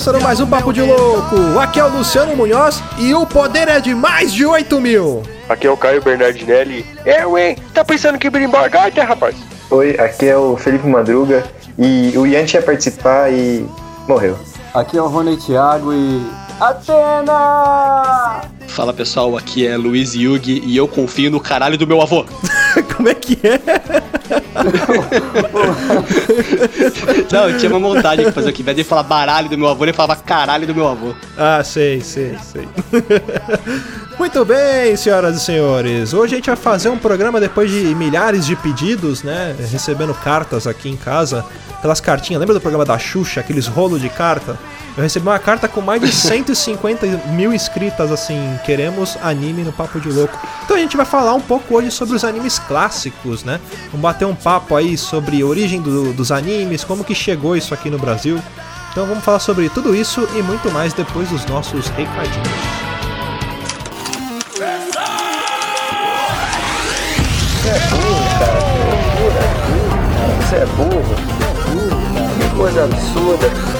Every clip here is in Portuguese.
Tá começando mais um Papo de Louco! Aqui é o Luciano Munhoz e o poder é de mais de 8 mil! Aqui é o Caio Bernardinelli. É, ué, tá pensando que ir embora, né, rapaz? Oi, aqui é o Felipe Madruga e o Ian ia participar e morreu. Aqui é o Rony Thiago e. Atena! Fala pessoal, aqui é Luiz Yugi e eu confio no caralho do meu avô. Como é que é? Não, eu tinha uma montagem de fazer aqui. Vez de falar baralho do meu avô, ele falava caralho do meu avô. Ah, sei, sei, sei. Muito bem, senhoras e senhores. Hoje a gente vai fazer um programa depois de milhares de pedidos, né? Recebendo cartas aqui em casa, pelas cartinhas. Lembra do programa da Xuxa, aqueles rolos de carta? Eu recebi uma carta com mais de 150 mil inscritas, assim, queremos anime no Papo de Louco. Então a gente vai falar um pouco hoje sobre os animes clássicos, né? Vamos bater um papo aí sobre a origem do, dos animes, como que chegou isso aqui no Brasil. Então vamos falar sobre tudo isso e muito mais depois dos nossos recadinhos. Você é burro, cara. É burro. Você é burro. Que coisa absurda.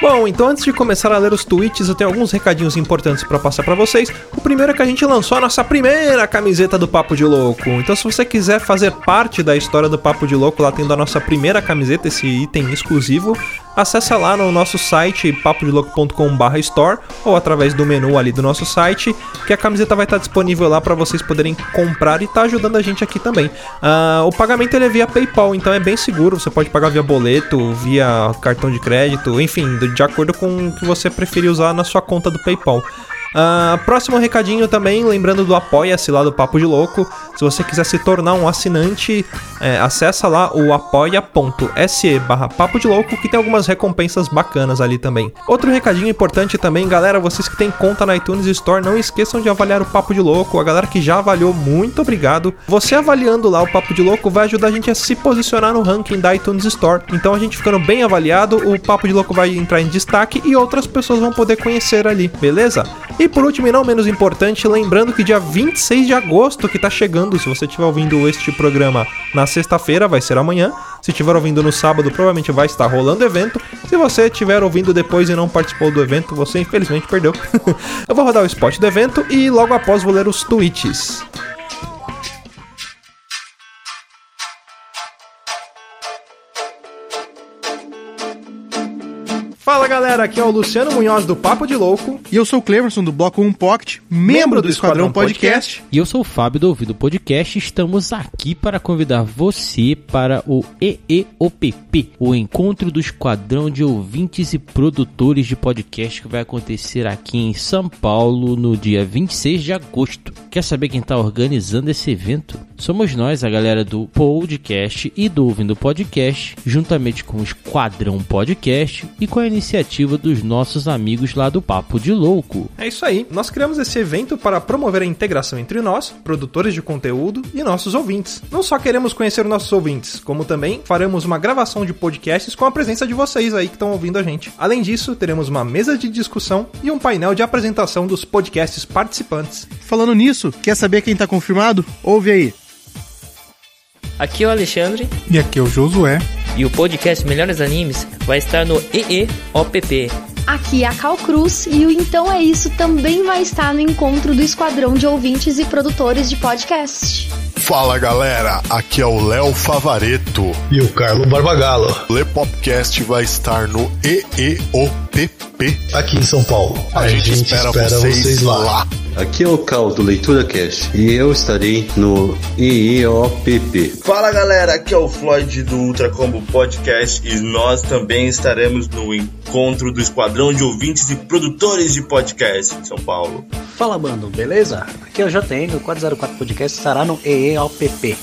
Bom, então antes de começar a ler os tweets, eu tenho alguns recadinhos importantes para passar para vocês. O primeiro é que a gente lançou a nossa primeira camiseta do Papo de Louco. Então, se você quiser fazer parte da história do Papo de Louco, lá tendo a nossa primeira camiseta, esse item exclusivo, acessa lá no nosso site papodelouco.com/store ou através do menu ali do nosso site, que a camiseta vai estar disponível lá para vocês poderem comprar e tá ajudando a gente aqui também. Uh, o pagamento ele é via PayPal, então é bem seguro. Você pode pagar via boleto, via cartão de crédito, enfim, de acordo com o que você preferir usar na sua conta do PayPal. Uh, próximo recadinho também, lembrando do Apoia-se lá do Papo de Louco. Se você quiser se tornar um assinante, é, acessa lá o apoia.se barra Papo de Louco, que tem algumas recompensas bacanas ali também. Outro recadinho importante também, galera, vocês que têm conta na iTunes Store, não esqueçam de avaliar o Papo de Louco. A galera que já avaliou, muito obrigado. Você avaliando lá o Papo de Louco vai ajudar a gente a se posicionar no ranking da iTunes Store. Então a gente ficando bem avaliado, o Papo de Louco vai entrar em destaque e outras pessoas vão poder conhecer ali, beleza? E por último e não menos importante, lembrando que dia 26 de agosto que tá chegando, se você estiver ouvindo este programa na sexta-feira, vai ser amanhã. Se estiver ouvindo no sábado, provavelmente vai estar rolando evento. Se você estiver ouvindo depois e não participou do evento, você infelizmente perdeu. Eu vou rodar o spot do evento e logo após vou ler os tweets. Fala galera, aqui é o Luciano Munhoz do Papo de Louco. E eu sou o Cleverson do Bloco 1 Pocket, membro do, do Esquadrão, Esquadrão Podcast. Podcast. E eu sou o Fábio do Ouvido Podcast. Estamos aqui para convidar você para o EEOPP, o encontro do Esquadrão de Ouvintes e Produtores de Podcast que vai acontecer aqui em São Paulo no dia 26 de agosto. Quer saber quem está organizando esse evento? Somos nós, a galera do Podcast e do Ouvindo Podcast, juntamente com o Esquadrão Podcast e com a iniciativa dos nossos amigos lá do Papo de Louco. É isso aí. Nós criamos esse evento para promover a integração entre nós, produtores de conteúdo, e nossos ouvintes. Não só queremos conhecer nossos ouvintes, como também faremos uma gravação de podcasts com a presença de vocês aí que estão ouvindo a gente. Além disso, teremos uma mesa de discussão e um painel de apresentação dos podcasts participantes. Falando nisso, quer saber quem está confirmado? Ouve aí. Aqui é o Alexandre. E aqui é o Josué. E o podcast Melhores Animes vai estar no EEOPP. Aqui é a Cal Cruz e o Então É Isso também vai estar no encontro do Esquadrão de Ouvintes e Produtores de Podcast. Fala galera, aqui é o Léo Favareto e o Carlos Barbagallo. O Le Popcast vai estar no EEOPP aqui em São Paulo. A, A gente, gente, espera, espera vocês, vocês lá. lá. Aqui é o Cal do Leitura Cash e eu estarei no EEOPP. Fala galera, aqui é o Floyd do Ultra Combo Podcast e nós também estaremos no encontro do Esquadrão de Ouvintes e Produtores de Podcast em São Paulo. Fala, bando, beleza? Aqui é o JN, o 404 Podcast estará no EEOPP.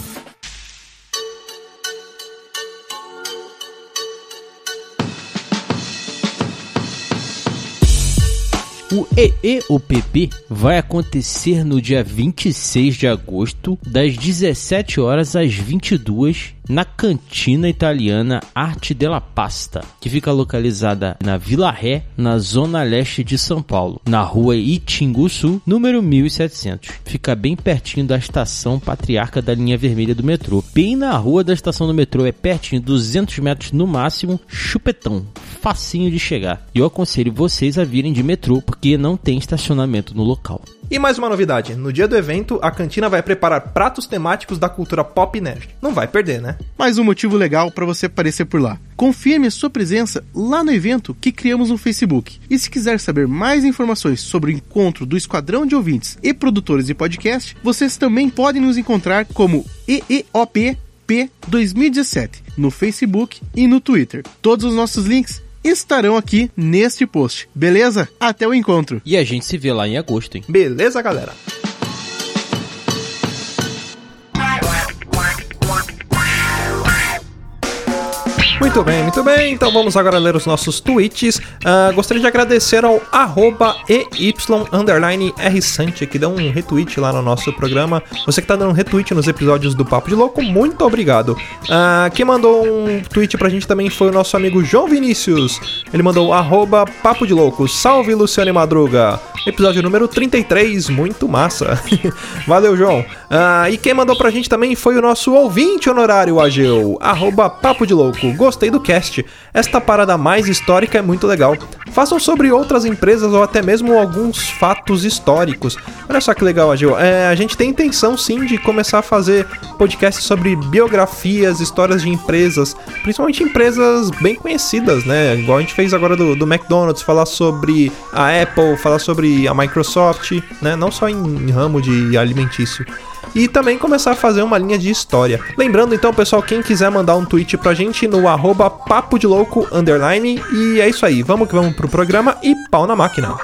O EEOPP vai acontecer no dia 26 de agosto, das 17 horas às 22 na cantina italiana Arte della Pasta, que fica localizada na Vila Ré, na zona leste de São Paulo, na rua Itinguçu, número 1700. Fica bem pertinho da estação Patriarca da linha vermelha do metrô. Bem na rua da estação do metrô, é pertinho, 200 metros no máximo, chupetão, facinho de chegar. E eu aconselho vocês a virem de metrô, porque não tem estacionamento no local. E mais uma novidade: no dia do evento, a cantina vai preparar pratos temáticos da cultura pop nerd. Não vai perder, né? Mais um motivo legal para você aparecer por lá. Confirme a sua presença lá no evento que criamos no Facebook. E se quiser saber mais informações sobre o encontro do Esquadrão de Ouvintes e produtores de podcast, vocês também podem nos encontrar como EEOP P 2017 no Facebook e no Twitter. Todos os nossos links estarão aqui neste post. Beleza? Até o encontro. E a gente se vê lá em agosto, hein? Beleza, galera? Muito bem, muito bem. Então vamos agora ler os nossos tweets. Uh, gostaria de agradecer ao arroba que deu um retweet lá no nosso programa. Você que tá dando um retweet nos episódios do Papo de Louco, muito obrigado. Uh, quem mandou um tweet pra gente também foi o nosso amigo João Vinícius. Ele mandou arroba Papo de Louco. Salve Luciane Madruga. Episódio número 33, muito massa. Valeu, João. Uh, e quem mandou pra gente também foi o nosso ouvinte honorário, Ageu. Arroba Papo de Louco gostei do cast. Esta parada mais histórica é muito legal. Façam sobre outras empresas ou até mesmo alguns fatos históricos. Olha só que legal, Agil. É, a gente tem intenção sim de começar a fazer podcasts sobre biografias, histórias de empresas, principalmente empresas bem conhecidas, né? Igual a gente fez agora do, do McDonald's, falar sobre a Apple, falar sobre a Microsoft, né? Não só em ramo de alimentício e também começar a fazer uma linha de história. Lembrando então, pessoal, quem quiser mandar um tweet pra gente no arroba papo de louco underline. E é isso aí, vamos que vamos pro programa e pau na máquina.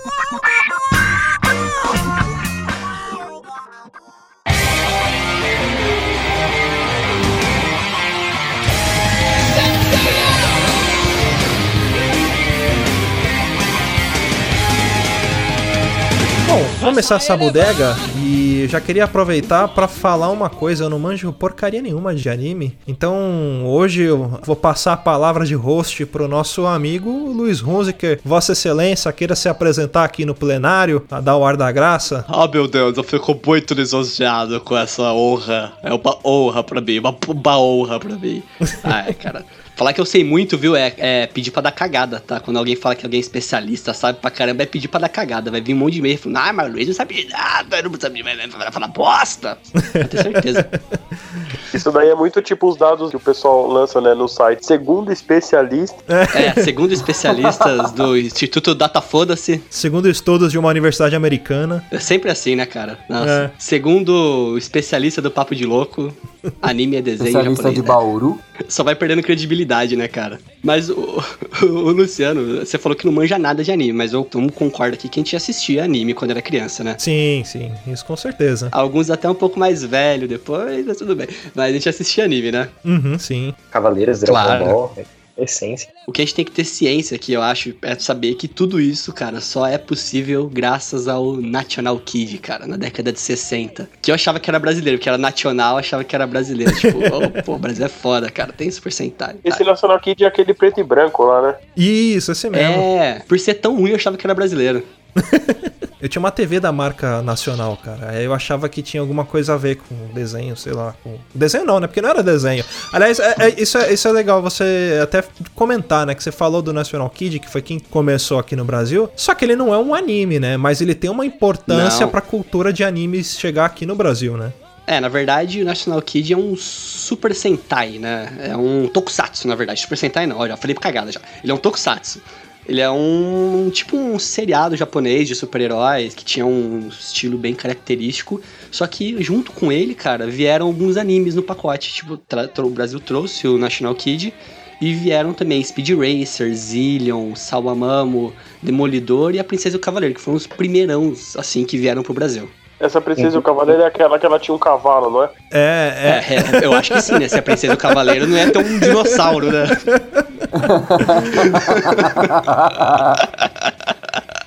Começar essa bodega e já queria aproveitar para falar uma coisa. Eu não manjo porcaria nenhuma de anime, então hoje eu vou passar a palavra de host pro nosso amigo Luiz Hunziker. Vossa Excelência, queira se apresentar aqui no plenário, a dar o ar da graça. Oh meu Deus, eu fico muito lisonjeado com essa honra. É uma honra para mim, uma, uma honra para mim. Ai, cara. Falar que eu sei muito, viu, é, é, pedir pra dar cagada, tá? Quando alguém fala que alguém é especialista, sabe pra caramba, é pedir pra dar cagada. Vai vir um monte de e-mail falando, ah, mas o Luiz não sabe nada, eu não sabe, vai falar bosta. Eu tenho certeza. Isso daí é muito tipo os dados que o pessoal lança, né, no site. Segundo especialista. É, segundo especialistas do Instituto Data Foda-se. Segundo estudos de uma universidade americana. É sempre assim, né, cara? Nossa. É. Segundo especialista do Papo de Louco, anime é desenho especialista japonês. de Bauru. Só vai perdendo credibilidade, né, cara? Mas o, o, o, Luciano, você falou que não manja nada de anime, mas eu concordo aqui que a gente assistia anime quando era criança, né? Sim, sim, isso com certeza. Alguns até um pouco mais velho depois, mas tudo bem. Mas a gente assistia anime, né? Uhum, sim. Cavaleiros, Dragon Ball, essência. O que a gente tem que ter ciência aqui, eu acho, é saber que tudo isso, cara, só é possível graças ao National Kid, cara, na década de 60. Que eu achava que era brasileiro, porque era nacional, achava que era brasileiro. Tipo, oh, pô, o Brasil é foda, cara, tem Super Sentai. Esse National Kid é aquele preto e branco lá, né? Isso, esse mesmo. É, por ser tão ruim, eu achava que era brasileiro. eu tinha uma TV da marca nacional, cara. Aí eu achava que tinha alguma coisa a ver com desenho, sei lá. Com... Desenho não, né? Porque não era desenho. Aliás, é, é, isso, é, isso é legal você até comentar, né? Que você falou do National Kid, que foi quem começou aqui no Brasil. Só que ele não é um anime, né? Mas ele tem uma importância não. pra cultura de animes chegar aqui no Brasil, né? É, na verdade, o National Kid é um Super Sentai, né? É um Tokusatsu, na verdade. Super Sentai não, olha, falei pra cagada já. Ele é um Tokusatsu. Ele é um tipo um seriado japonês de super-heróis que tinha um estilo bem característico. Só que junto com ele, cara, vieram alguns animes no pacote. Tipo, o Brasil trouxe o National Kid E vieram também Speed Racer, Zillion, Salvamamo, Demolidor e a Princesa e o Cavaleiro, que foram os primeirãos, assim, que vieram pro Brasil. Essa princesa e o cavaleiro é aquela que ela tinha um cavalo, não é? É, É, é, eu acho que sim, né? Se a Princesa e o Cavaleiro não é tão um dinossauro, né?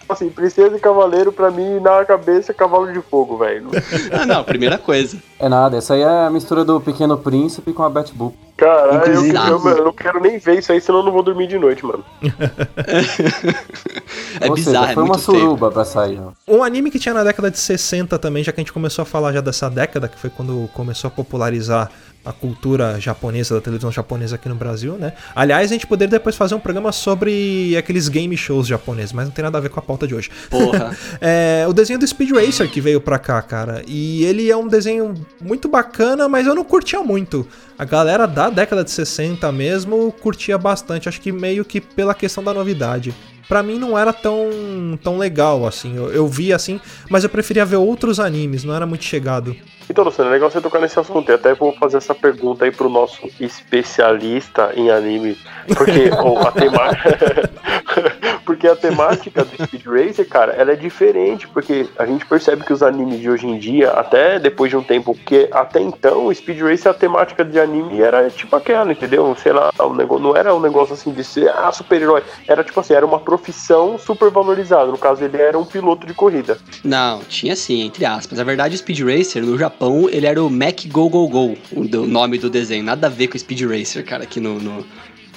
Assim, princesa e cavaleiro, pra mim, na cabeça, é cavalo de fogo, velho. Ah, não, primeira coisa. É nada, essa aí é a mistura do Pequeno Príncipe com a Batbook. Caralho, eu, Inclusive- eu, eu não quero nem ver isso aí, senão eu não vou dormir de noite, mano. É Ou bizarro, seja, é foi uma muito feio. suruba pra sair. ó. Um anime que tinha na década de 60 também, já que a gente começou a falar já dessa década, que foi quando começou a popularizar a cultura japonesa, da televisão japonesa aqui no Brasil, né? Aliás, a gente poderia depois fazer um programa sobre aqueles game shows japoneses, mas não tem nada a ver com a pauta de hoje. Porra. É, o desenho do Speed Racer que veio pra cá, cara. E ele é um desenho muito bacana, mas eu não curtia muito. A galera da década de 60 mesmo curtia bastante, acho que meio que pela questão da novidade. Pra mim não era tão, tão legal assim. Eu, eu via assim, mas eu preferia ver outros animes, não era muito chegado. Então, Luciano, é legal você tocar nesse assunto. E até vou fazer essa pergunta aí pro nosso especialista em anime. Porque a temática. porque a temática do Speed Racer, cara, ela é diferente. Porque a gente percebe que os animes de hoje em dia, até depois de um tempo, porque até então o Speed Racer, a temática de anime era tipo aquela, entendeu? Sei lá, o negócio, não era um negócio assim de ser ah, super-herói. Era tipo assim, era uma profissão super valorizada. No caso, ele era um piloto de corrida. Não, tinha sim, entre aspas. Na verdade, o Speed Racer, no Japão, ele era o Mac Go Go Go, o nome do desenho. Nada a ver com Speed Racer, cara, aqui no, no-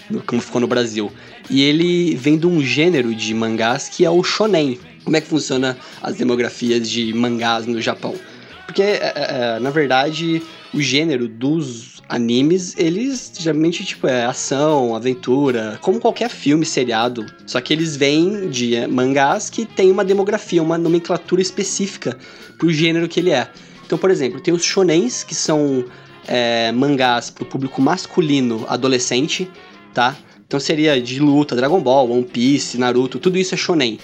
no- como ficou no Brasil. E ele vem de um gênero de mangás que é o shonen. Como é que funciona as demografias de mangás no Japão? Porque, é, é, na verdade, o gênero dos animes, eles geralmente, tipo, é ação, aventura, como qualquer filme, seriado. Só que eles vêm de é, mangás que tem uma demografia, uma nomenclatura específica pro gênero que ele é. Então, por exemplo, tem os shonens, que são é, mangás pro público masculino adolescente, tá? Então seria de luta, Dragon Ball, One Piece, Naruto, tudo isso é shonen.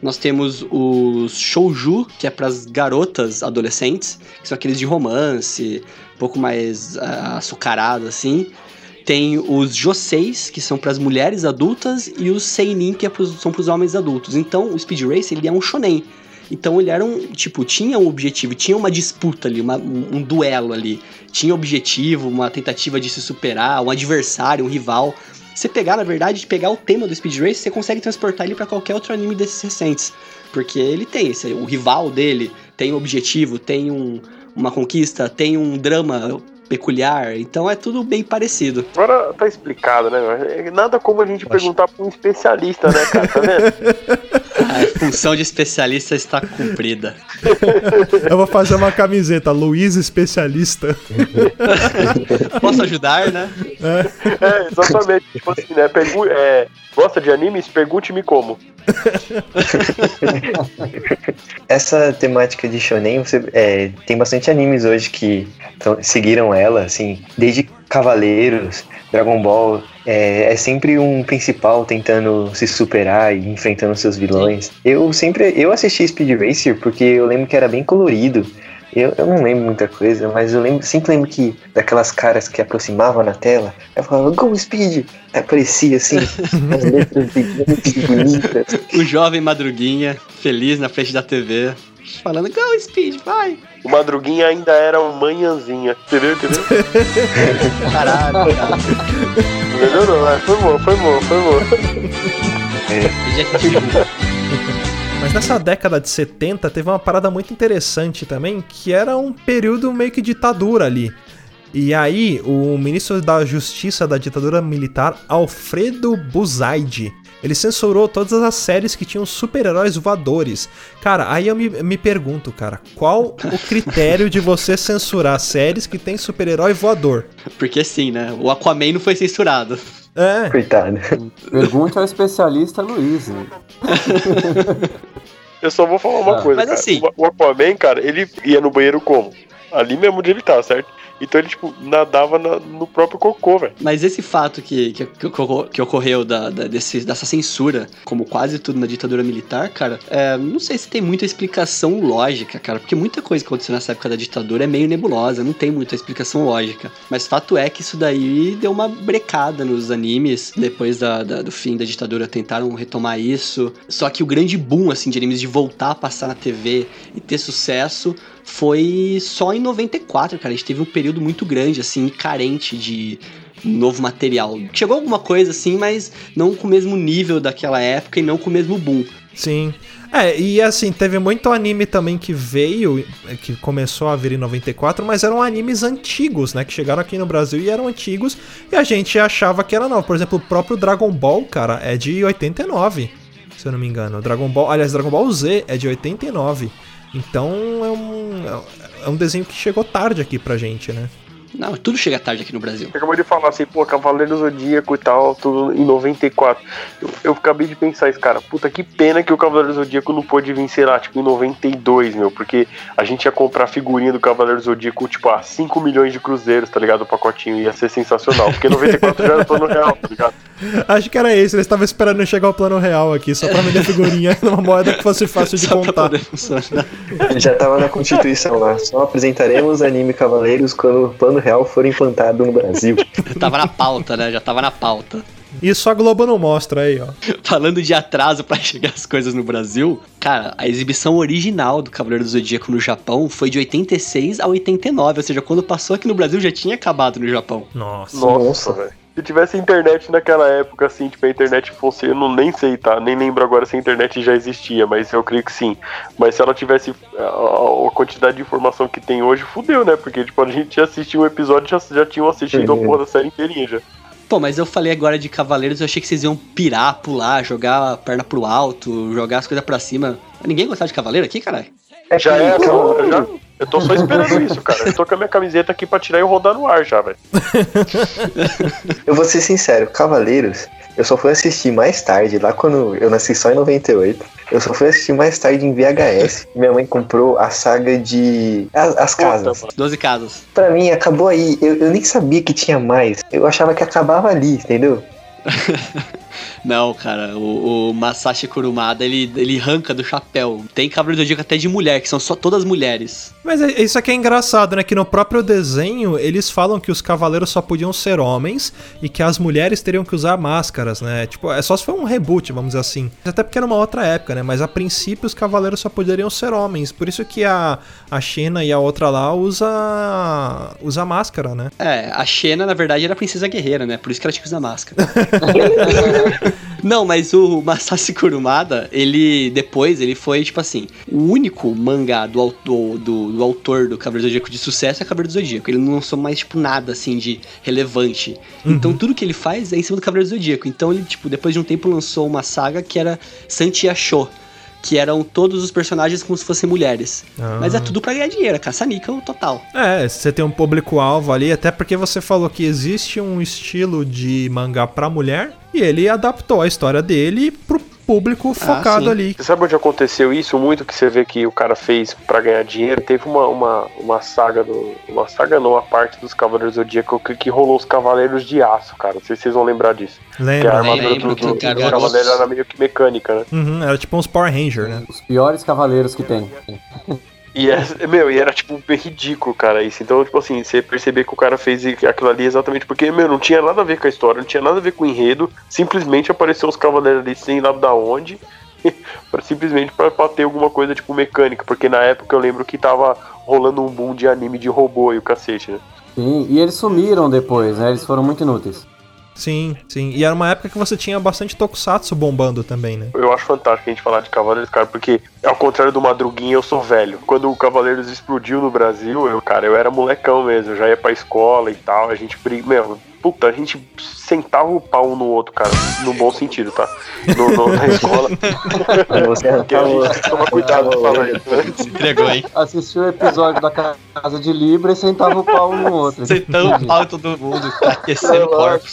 Nós temos os shouju, que é para as garotas adolescentes, que são aqueles de romance, um pouco mais ah, açucarado assim. Tem os joseis, que são para as mulheres adultas, e os seinin, que é pros, são para os homens adultos. Então, o Speed Racer, ele é um shonen. Então, ele era um, tipo, tinha um objetivo, tinha uma disputa ali, uma- um, um duelo ali. Tinha objetivo, uma tentativa de se superar, um adversário, um rival. Você pegar, na verdade, de pegar o tema do Speed Racer, você consegue transportar ele para qualquer outro anime desses recentes. Porque ele tem esse, o rival dele, tem um objetivo, tem um, uma conquista, tem um drama peculiar. Então é tudo bem parecido. Agora tá explicado, né? É Nada como a gente perguntar pra um especialista, né, cara? Tá vendo? A função de especialista está cumprida. Eu vou fazer uma camiseta, Luiz Especialista. Posso ajudar, né? É, exatamente. tipo assim, né? Pergu é, gosta de animes? Pergunte-me como. Essa temática de shonen, você, é, tem bastante animes hoje que tão- seguiram ela, assim, desde Cavaleiros, Dragon Ball, é, é sempre um principal tentando se superar e enfrentando seus vilões. Eu sempre, eu assisti Speed Racer porque eu lembro que era bem colorido. Eu, eu não lembro muita coisa, mas eu lembro, sempre lembro que daquelas caras que aproximavam na tela, eu falava, Go Speed! Aí aparecia assim, as letras gigantes bonitas. O jovem Madruguinha, feliz na frente da TV, falando, Go Speed, vai! O Madruguinha ainda era um manhãzinha. Entendeu? Entendeu? Caralho, cara. Entendeu? Não, é, foi bom, foi bom, foi bom. Mas nessa década de 70 teve uma parada muito interessante também, que era um período meio que ditadura ali. E aí, o ministro da Justiça da ditadura militar, Alfredo Buzaide, ele censurou todas as séries que tinham super-heróis voadores. Cara, aí eu me, me pergunto, cara, qual o critério de você censurar séries que tem super-herói voador? Porque sim, né? O Aquaman não foi censurado. É. Coitado. Pergunte ao especialista Luiz. Eu só vou falar uma Ah, coisa, mas cara. assim- O- O Aquaman, cara, ele ia no banheiro como? Ali mesmo onde ele tá, certo? Então ele, tipo, nadava na- no próprio cocô, velho. Mas esse fato que, que, que, ocor- que ocorreu da, da- desse- dessa censura, como quase tudo na ditadura militar, cara, é, não sei se tem muita explicação lógica, cara, porque muita coisa que aconteceu nessa época da ditadura é meio nebulosa, não tem muita explicação lógica. Mas fato é que isso daí deu uma brecada nos animes, depois da, da- do fim da ditadura tentaram retomar isso. Só que o grande boom, assim, de animes de voltar a passar na TV e ter sucesso foi só em 94, cara. A gente teve um período muito grande, assim, carente de novo material. Chegou alguma coisa, assim, mas não com o mesmo nível daquela época e não com o mesmo boom. Sim. É, e assim, teve muito anime também que veio, que começou a vir em 94, mas eram animes antigos, né? Que chegaram aqui no Brasil e eram antigos, e a gente achava que era novo. Por exemplo, o próprio Dragon Ball, cara, é de 89, se eu não me engano. Dragon Ball, aliás, Dragon Ball Z é de 89. Então é um, é um desenho que chegou tarde aqui pra gente, né? Não, tudo chega tarde aqui no Brasil. Você acabou de falar assim, pô, Cavaleiro do Zodíaco e tal, tudo em 94. Eu, eu acabei de pensar isso, cara. Puta, que pena que o Cavaleiro do Zodíaco não pôde vir, sei lá, tipo, em 92, meu. Porque a gente ia comprar figurinha do Cavaleiro do Zodíaco, tipo, a 5 milhões de cruzeiros, tá ligado? O pacotinho ia ser sensacional. Porque 94 já era plano real, tá ligado? Acho que era isso, eles estavam esperando chegar ao plano real aqui, só pra vender figurinha numa moeda que fosse fácil de contar. Já tava na Constituição lá. Só apresentaremos anime Cavaleiros quando o plano real for implantado no Brasil. tava na pauta, né? Já tava na pauta. Isso a Globo não mostra aí, ó. Falando de atraso pra chegar as coisas no Brasil, cara, a exibição original do Cavaleiro do Zodíaco no Japão foi de 86 a 89, ou seja, quando passou aqui no Brasil já tinha acabado no Japão. Nossa. Nossa, velho. Se tivesse internet naquela época, assim, tipo, a internet fosse. Eu não nem sei, tá? Nem lembro agora se a internet já existia, mas eu creio que sim. Mas se ela tivesse a, a- a quantidade de informação que tem hoje, fudeu, né? Porque, tipo, a gente assistiu um episódio e já, já tinham assistido a porra da série inteirinha já. Pô, mas eu falei agora de Cavaleiros, eu achei que vocês iam pirar, pular, jogar a perna pro alto, jogar as coisas pra cima. Ninguém gostava de Cavaleiro aqui, caralho? Já é, eu, já, eu tô só esperando isso, cara. Eu tô com a minha camiseta aqui pra tirar e rodar no ar já, velho. Eu vou ser sincero, Cavaleiros, eu só fui assistir mais tarde, lá quando eu nasci só em 98. Eu só fui assistir mais tarde em VHS. Minha mãe comprou a saga de. As, as casas. 12 casas. Pra mim, acabou aí. Eu, eu nem sabia que tinha mais. Eu achava que acabava ali, entendeu? Não, cara, o, o Masashi Kurumada, ele, ele arranca do chapéu. Tem Cavaleiro do Zodíaco até de mulher, que são só todas mulheres. Mas é- isso aqui é engraçado, né? Que no próprio desenho eles falam que os cavaleiros só podiam ser homens e que as mulheres teriam que usar máscaras, né? Tipo, é só se for um reboot, vamos dizer assim. Até porque era uma outra época, né? Mas a princípio os cavaleiros só poderiam ser homens. Por isso que a, a Xena e a outra lá usa, usa máscara, né? É, a Xena, na verdade, era a princesa guerreira, né? Por isso que ela tinha que usar máscara. Não, mas o Masashi Kurumada, ele depois, ele foi, tipo assim, o único mangá do, autor do, do autor do Cavaleiro do Zodíaco de sucesso é Cavaleiro do Zodíaco. Ele não lançou mais, tipo, nada, assim, de relevante. Então, tudo que ele faz é em cima do Cavaleiro do Zodíaco. Então, ele, tipo, depois de um tempo lançou uma saga que era Santia Show. Que eram todos os personagens como se fossem mulheres. Ah. Mas é tudo pra ganhar dinheiro, caça-níquel total. É, você tem um público-alvo ali, até porque você falou que existe um estilo de mangá pra mulher e ele adaptou a história dele pro público focado sim. ali. Você sabe onde aconteceu isso muito que você vê que o cara fez pra ganhar dinheiro? Teve uma, uma, uma saga do. Uma saga não, a parte dos Cavaleiros do Zodíaco que, que rolou os Cavaleiros de Aço, cara. Não sei se vocês vão lembrar disso. Lembro, que a armadura lembro, do, do, que do Cavaleiro era meio que mecânica, né? Uhum, era tipo uns Power Ranger, né? Os piores cavaleiros que tem. E, é, meu, e era, tipo, ridículo, cara, isso. Então, tipo assim, você perceber que o cara fez aquilo ali exatamente porque, meu, não tinha nada a ver com a história, não tinha nada a ver com o enredo. Simplesmente apareceu os cavaleiros ali sem lá da onde. pra, simplesmente pra, pra ter alguma coisa, tipo, mecânica. Porque na época eu lembro que tava rolando um boom de anime de robô e o cacete, né? Sim, e eles sumiram depois, né? Eles foram muito inúteis. Sim, sim. E era uma época que você tinha bastante tokusatsu bombando também, né? Eu acho fantástico a gente falar de Cavaleiros, cara, porque ao contrário do Madruguinha, eu sou velho. Quando o Cavaleiros explodiu no Brasil, eu, cara, eu era molecão mesmo, eu já ia pra escola e tal, a gente meu, puta, a gente sentava o pau um no outro, cara, no bom sentido, tá? No, no- na escola. Você Porque a gente toma cuidado pra falar isso, né? Entregou, hein? Assistiu o episódio da Casa de Libra e sentava o pau um no outro. Sentando o pau em todo mundo, tá aquecendo o corpo.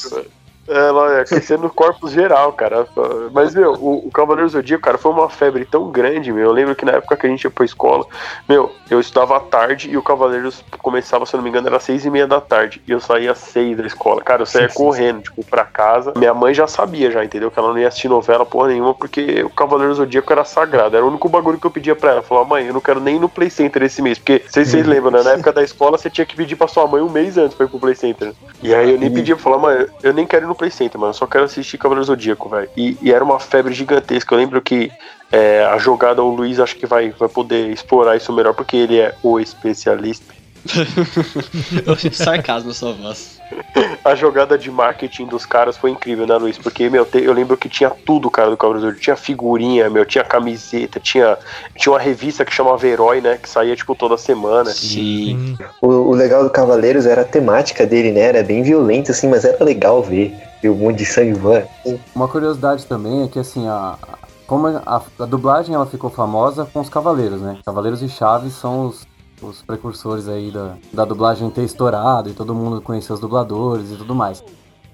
Ela é aquecendo o corpo geral, cara. Mas, meu, o, o Cavaleiro Zodíaco, cara, foi uma febre tão grande, meu. Eu lembro que na época que a gente ia pra escola, meu, eu estudava à tarde e o Cavaleiros começava, se eu não me engano, era seis e meia da tarde. E eu saía às seis da escola. Cara, eu saía correndo, tipo, pra casa. Minha mãe já sabia, já, entendeu? Que ela não ia assistir novela porra nenhuma, porque o Cavaleiro Zodíaco era sagrado. Era o único bagulho que eu pedia pra ela. Falava, mãe, eu não quero nem ir no Play Center esse mês. Porque, vocês, vocês lembram, né? Na época da escola, você tinha que pedir pra sua mãe um mês antes pra ir pro Play Center. E aí eu nem pedia pra falar, mãe, eu nem quero ir no Play Center, mano. Eu só quero assistir Cavaleiro Zodíaco, velho. E, e era uma febre gigantesca. Eu lembro que é, a jogada, o Luiz acho que vai, vai poder explorar isso melhor, porque ele é o especialista. Sarcasmo sua voz. A jogada de marketing dos caras foi incrível, né, Luiz? Porque, meu, te- eu lembro que tinha tudo, cara, do Cavaleiro Zodíaco. Tinha figurinha, meu, tinha camiseta, tinha, tinha uma revista que chamava Herói, né? Que saía, tipo, toda semana. Sim. O, o legal do Cavaleiros era a temática dele, né? Era bem violento, assim, mas era legal ver. Ver um monte de sangue voando. Uma curiosidade também é que assim, a, a- como a, a dublagem ela ficou famosa com os Cavaleiros, né? Cavaleiros e Chaves são os, os precursores aí da, da dublagem ter estourado e todo mundo conhecer os dubladores e tudo mais.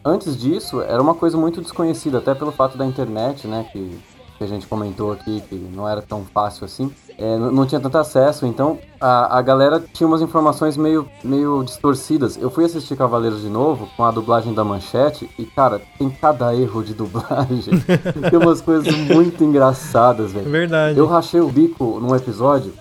Antes disso, era uma coisa muito desconhecida, até pelo fato da internet, né? Que, que a gente comentou aqui, que não era tão fácil assim. É, não tinha tanto acesso, então a, a galera tinha umas informações meio, meio distorcidas. Eu fui assistir Cavaleiros de novo com a dublagem da Manchete e, cara, tem cada erro de dublagem. tem umas coisas muito engraçadas, velho. Verdade. Eu rachei o bico num episódio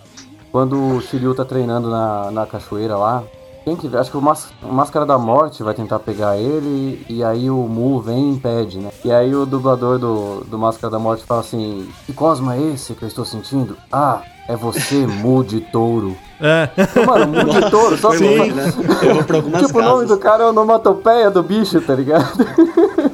quando o Shiryu tá treinando na, na cachoeira lá. Quem que Acho que o, Mas- o Máscara da Morte vai tentar pegar ele e aí o Mu vem e impede, né? E aí o dublador do, do Máscara da Morte fala assim: Que cosmo é esse que eu estou sentindo? Ah, é você, Mu de touro. É. Mano, Mu de touro, só que. longe, né? Eu vou pra algumas Tipo, o nome casas. do cara é onomatopeia do bicho, tá ligado?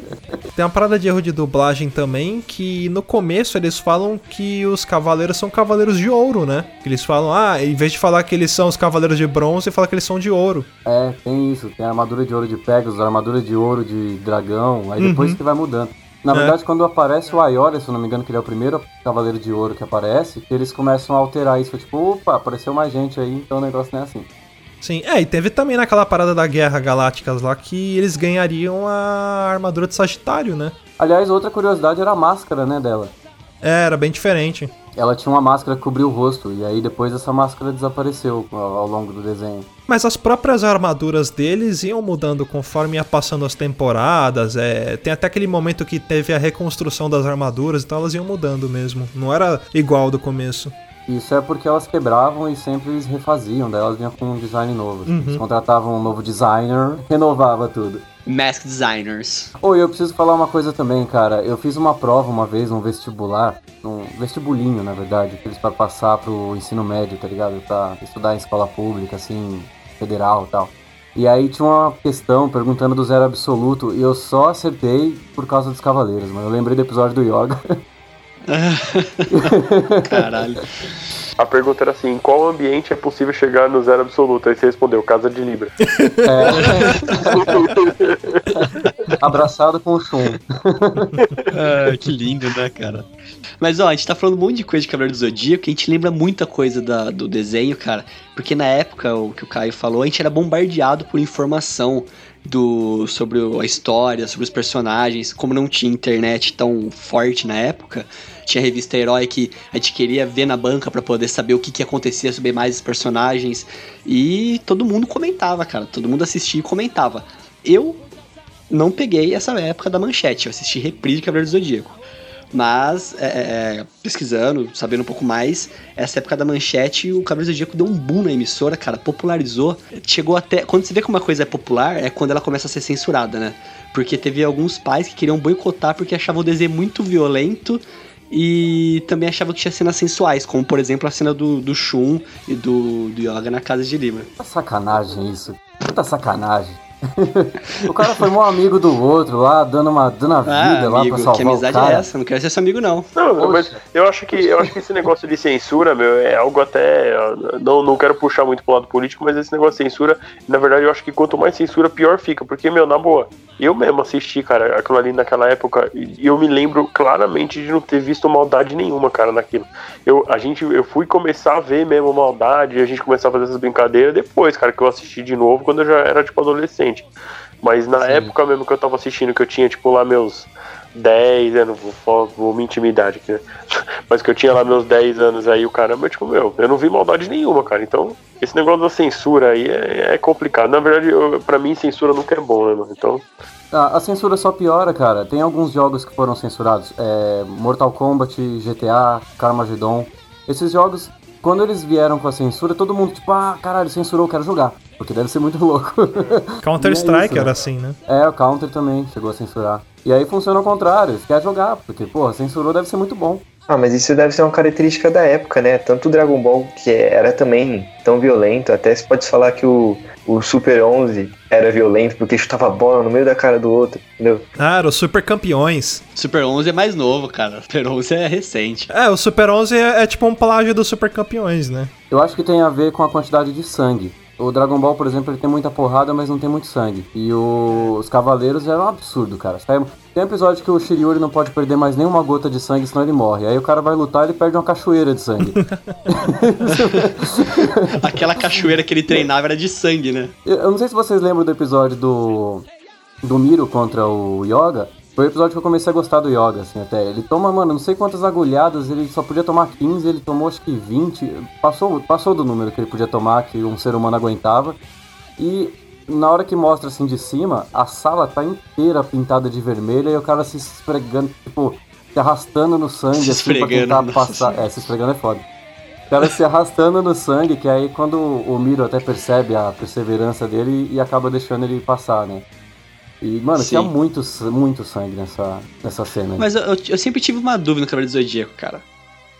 Tem uma parada de erro de dublagem também, que no começo eles falam que os cavaleiros são cavaleiros de ouro, né? Que eles falam, ah, em vez de falar que eles são os cavaleiros de bronze, fala que eles são de ouro. É, tem isso. Tem a armadura de ouro de Pegasus, armadura de ouro de dragão, aí depois Uhum. que vai mudando. Na É. verdade, quando aparece o Aiora, se eu não me engano, que ele é o primeiro cavaleiro de ouro que aparece, eles começam a alterar isso. Tipo, opa, apareceu mais gente aí, então o negócio não é assim. Sim, é, e teve também naquela parada da Guerra Galácticas lá que eles ganhariam a armadura de Sagitário, né? Aliás, outra curiosidade era a máscara, né, dela. É, era bem diferente. Ela tinha uma máscara que cobria o rosto, e aí depois essa máscara desapareceu ao, ao longo do desenho. Mas as próprias armaduras deles iam mudando conforme ia passando as temporadas. É, tem até aquele momento que teve a reconstrução das armaduras, então elas iam mudando mesmo. Não era igual do começo. Isso é porque elas quebravam e sempre eles refaziam, daí elas vinham com um design novo. assim. Uhum. Eles contratavam um novo designer, renovava tudo. Mask Designers. Oi, eu preciso falar uma coisa também, cara. Eu fiz uma prova uma vez, um vestibular, um vestibulinho, na verdade, que eles para passar pro ensino médio, tá ligado? Pra estudar em escola pública, assim, federal e tal. E aí tinha uma questão perguntando do zero absoluto e eu só acertei por causa dos cavaleiros, mano. Eu lembrei do episódio do Yoga. Caralho. A pergunta era assim: em qual ambiente é possível chegar no zero absoluto? Aí você respondeu: Casa de Libra. Abraçado com o Shun. Ah, que lindo, né, cara? Mas ó, a gente tá falando um monte de coisa de Cavaleiro do Zodíaco e a gente lembra muita coisa da- do desenho, cara. Porque na época, o que o Caio falou, a gente era bombardeado por informação do sobre a história, sobre os personagens. Como não tinha internet tão forte na época, tinha revista Herói que a gente queria ver na banca pra poder saber o que, que acontecia sobre mais os personagens. E todo mundo comentava, cara. Todo mundo assistia e comentava. Eu não peguei essa época da manchete, eu assisti reprise de Cavaleiro do Zodíaco. Mas, é, é, pesquisando, sabendo um pouco mais, essa época da manchete, o Cavaleiro Zodíaco deu um boom na emissora, cara, popularizou. Chegou até. Quando você vê que uma coisa é popular, é quando ela começa a ser censurada, né? Porque teve alguns pais que queriam boicotar porque achavam o desenho muito violento e também achavam que tinha cenas sensuais, como por exemplo a cena do, do Shun e do, do Yoga na casa de. Puta sacanagem isso. Puta sacanagem. O cara foi mó amigo do outro lá, dando uma dando a vida Ah, lá amigo, pra salvar que amizade o cara. é essa? Não quero ser seu amigo, não. Não, mas eu acho que eu acho que esse negócio de censura, meu, é algo até. Não, não quero puxar muito pro lado político, mas esse negócio de censura, na verdade, eu acho que quanto mais censura, pior fica. Porque, meu, na boa, eu mesmo assisti, cara, aquilo ali naquela época, e eu me lembro claramente de não ter visto maldade nenhuma, cara, naquilo. Eu, a gente, eu fui começar a ver mesmo maldade, a gente começar a fazer essas brincadeiras depois, cara, que eu assisti de novo quando eu já era, tipo, adolescente. Mas na época mesmo que eu tava assistindo, que eu tinha, tipo, lá meus 10, eu não vou, vou me intimidar aqui, né? Mas que eu tinha lá meus 10 anos aí, o caramba, tipo, meu, eu não vi maldade nenhuma, cara. Então, esse negócio da censura aí é, é complicado. Na verdade, eu, pra mim, censura nunca é bom, né, mano? Então. A, a censura só piora, cara. Tem alguns jogos que foram censurados. É, Mortal Kombat, GTA, Carmageddon. Esses jogos, quando eles vieram com a censura, todo mundo, tipo, ah, caralho, censurou, quero jogar. Porque deve ser muito louco. Counter-Strike é era assim, né? É, o Counter também chegou a censurar. E aí funciona ao contrário, eles querem jogar, porque, pô, censurou deve ser muito bom. Ah, mas isso deve ser uma característica da época, né? Tanto o Dragon Ball, que era também tão violento, até se pode falar que o, o Super 11 era violento porque chutava bola no meio da cara do outro, entendeu? Ah, era os Super Campeões. Super 11 é mais novo, cara. Super 11 é recente. É, o Super 11 é, é tipo um plágio dos Super Campeões, né? Eu acho que tem a ver com a quantidade de sangue. O Dragon Ball, por exemplo, ele tem muita porrada, mas não tem muito sangue. E o... os Cavaleiros era um absurdo, cara. Tem um episódio que o Shiryu não pode perder mais nenhuma gota de sangue, senão ele morre. Aí o cara vai lutar e ele perde uma cachoeira de sangue. Aquela cachoeira que ele treinava era de sangue, né? Eu não sei se vocês lembram do episódio do, do Miro contra o Yoga. Foi o episódio que eu comecei a gostar do Yoga, assim, até. Ele toma, mano, não sei quantas agulhadas, ele só podia tomar 15, ele tomou acho que 20. Passou, passou do número que ele podia tomar, que um ser humano aguentava. E na hora que mostra assim de cima, a sala tá inteira pintada de vermelho e o cara se esfregando, tipo, se arrastando no sangue, Se assim, pra tentar nossa passar. É, se esfregando é foda. O cara se arrastando no sangue, que aí quando o Miro até percebe a perseverança dele e acaba deixando ele passar, né? E, mano, Sim. tinha muito, muito sangue nessa, nessa cena. Mas eu, eu- eu sempre tive uma dúvida no Cavaleiro do Zodíaco, cara.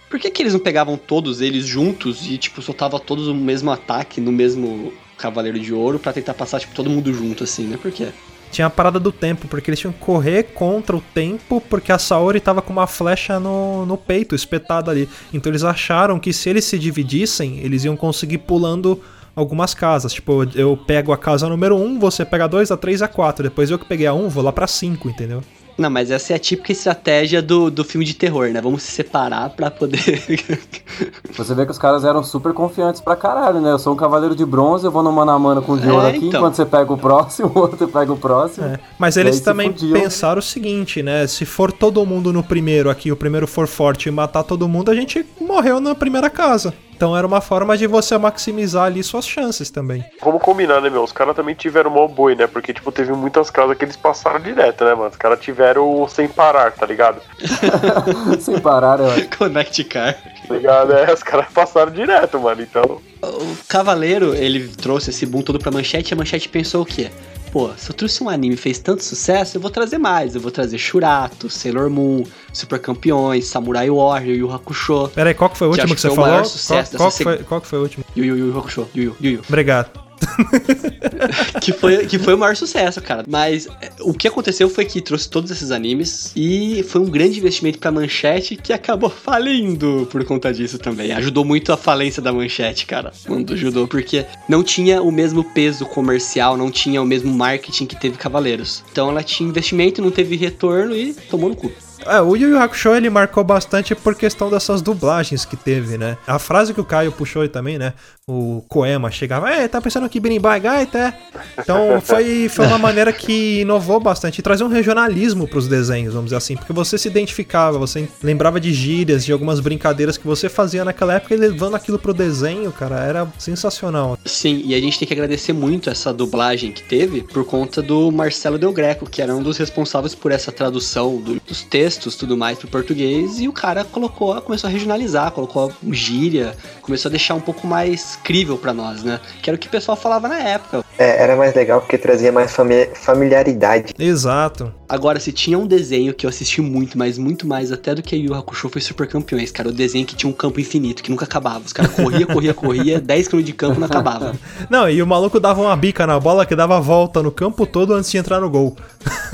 Por que, que eles não pegavam todos eles juntos e, tipo, soltavam todos o mesmo ataque no mesmo Cavaleiro de Ouro pra tentar passar, tipo, todo mundo junto, assim, né? Por quê? Tinha a parada do tempo, porque eles tinham que correr contra o tempo, porque a Saori tava com uma flecha no, no peito, espetada ali. Então eles acharam que se eles se dividissem, eles iam conseguir pulando algumas casas. Tipo, eu pego a casa número 1, você pega a 2, a 3, a 4. Depois eu que peguei a 1, vou lá pra 5, entendeu? Não, mas essa é a típica estratégia do, do filme de terror, né? Vamos se separar pra poder. Você vê que os caras eram super confiantes pra caralho, né? Eu sou um cavaleiro de bronze, eu vou no mano a mano com o de É, ouro aqui, então. enquanto você pega o próximo, o outro pega o próximo. É. Mas eles também pensaram o seguinte, né? Se for todo mundo no primeiro aqui, o primeiro for forte e matar todo mundo, a gente morreu na primeira casa. Então era uma forma de você maximizar ali suas chances também. Vamos combinar, né, meu? Os caras também tiveram mal boi, né? Porque, tipo, teve muitas casas que eles passaram direto, né, mano? Os caras tiveram o sem parar, tá ligado? Sem parar, acho. Connect Car. Tá ligado? É, os caras passaram direto, mano. Então. O Cavaleiro, ele trouxe esse boom todo pra manchete e a manchete pensou o quê? Pô, se eu trouxe um anime e fez tanto sucesso, eu vou trazer mais. Eu vou trazer Shurato, Sailor Moon, Super Campeões, Samurai Warrior, Yu Hakusho. Pera aí, qual que foi o último que você que o falou? qual, qual dessa que foi, qual que foi o último? Yu Yu Yu Hakusho, Yu Yu Yu Yu. Obrigado. que, foi, que foi o maior sucesso, cara. Mas é, o que aconteceu foi que trouxe todos esses animes e foi um grande investimento pra Manchete que acabou falindo por conta disso também. Ajudou muito a falência da Manchete, cara. Quando ajudou, porque não tinha o mesmo peso comercial, não tinha o mesmo marketing que teve Cavaleiros. Então ela tinha investimento, não teve retorno e tomou no cu. É, o Yu Yu Hakusho ele marcou bastante por questão dessas dublagens que teve, né? A frase que o Caio puxou aí também, né? O Koema chegava, é, tá pensando que Birimbai Gaita, é? Então foi, foi uma maneira que inovou bastante trazia um regionalismo pros desenhos, vamos dizer assim, porque você se identificava, você lembrava de gírias, de algumas brincadeiras que você fazia naquela época e levando aquilo pro desenho, cara, era sensacional. Sim, e a gente tem que agradecer muito essa dublagem que teve por conta do Marcelo Del Greco, que era um dos responsáveis por essa tradução do- dos textos e tudo mais pro português, e o cara colocou, começou a regionalizar, colocou gíria, começou a deixar um pouco mais crível pra nós, né? Que era o que o pessoal falava na época. É, era mais legal porque trazia mais fami- familiaridade. Exato. Agora, se tinha um desenho que eu assisti muito, mas muito mais até do que Yu Yu Hakusho foi Super Campeões, cara. O desenho que tinha um campo infinito, que nunca acabava. Os caras corria, corria, corria, 10 km de campo não acabava. Não, e o maluco dava uma bica na bola que dava a volta no campo todo antes de entrar no gol.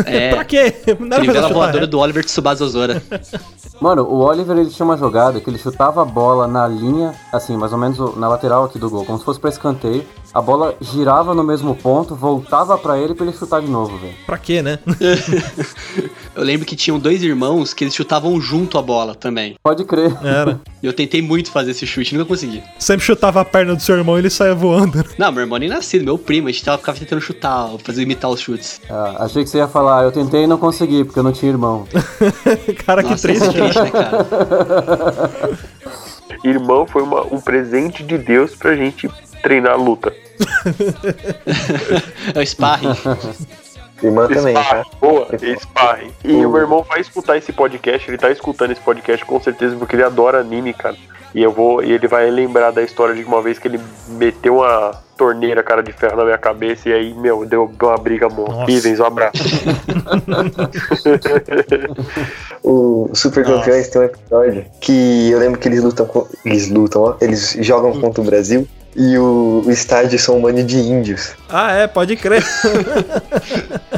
É. pra quê? Não era pra Trivela voadora reto. do Oliver Tsubasa Mano, o Oliver ele tinha uma jogada que ele chutava a bola na linha, assim, mais ou menos na lateral aqui do gol, como se fosse pra escanteio. A bola girava no mesmo ponto, voltava pra ele pra ele chutar de novo, velho. Pra quê, né? Eu lembro que tinham dois irmãos que eles chutavam junto a bola também. Pode crer. Era. E eu tentei muito fazer esse chute, nunca consegui. Sempre chutava a perna do seu irmão e ele saia voando. Não, meu irmão nem nascido, meu primo, a gente tava, ficava tentando chutar, fazer imitar os chutes. Ah, achei que você ia falar, eu tentei e não consegui, porque eu não tinha irmão. cara, que Nossa, triste. isso é triste, né, cara? Irmão foi uma- um presente de Deus pra gente treinar a luta. É o sparring. Irmã também, tá? Boa, sparring. E o meu irmão vai escutar esse podcast, ele tá escutando esse podcast com certeza, porque ele adora anime, cara. E eu vou, e ele vai lembrar da história de uma vez que ele meteu uma torneira cara de ferro na minha cabeça e aí, meu, deu uma briga. Ivens, um abraço. O Super Campeões tem um episódio que eu lembro que eles lutam com, eles lutam, ó, eles jogam contra o Brasil e o, o estádio são um bando de índios. Ah, é, pode crer.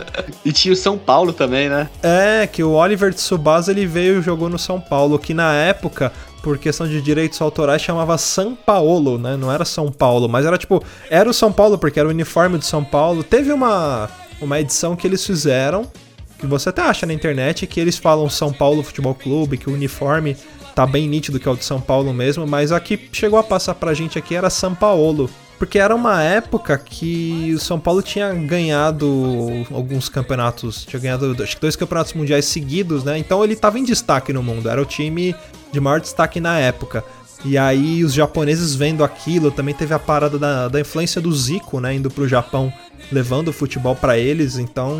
E tinha o São Paulo também, né? É, que o Oliver Tsubasa ele veio e jogou no São Paulo, que na época, por questão de direitos autorais, chamava São Paulo, né? Não era São Paulo, mas era tipo, era o São Paulo, porque era o uniforme de São Paulo. Teve uma, uma edição que eles fizeram, que você até acha na internet, que eles falam São Paulo Futebol Clube, que o uniforme tá bem nítido que é o de São Paulo mesmo, mas a que chegou a passar pra gente aqui era São Paulo. Porque era uma época que o São Paulo tinha ganhado alguns campeonatos, tinha ganhado acho que dois campeonatos mundiais seguidos, né? Então ele tava em destaque no mundo, era o time de maior destaque na época. E aí os japoneses vendo aquilo, também teve a parada da, da influência do Zico, né? Indo pro Japão, levando o futebol pra eles. Então,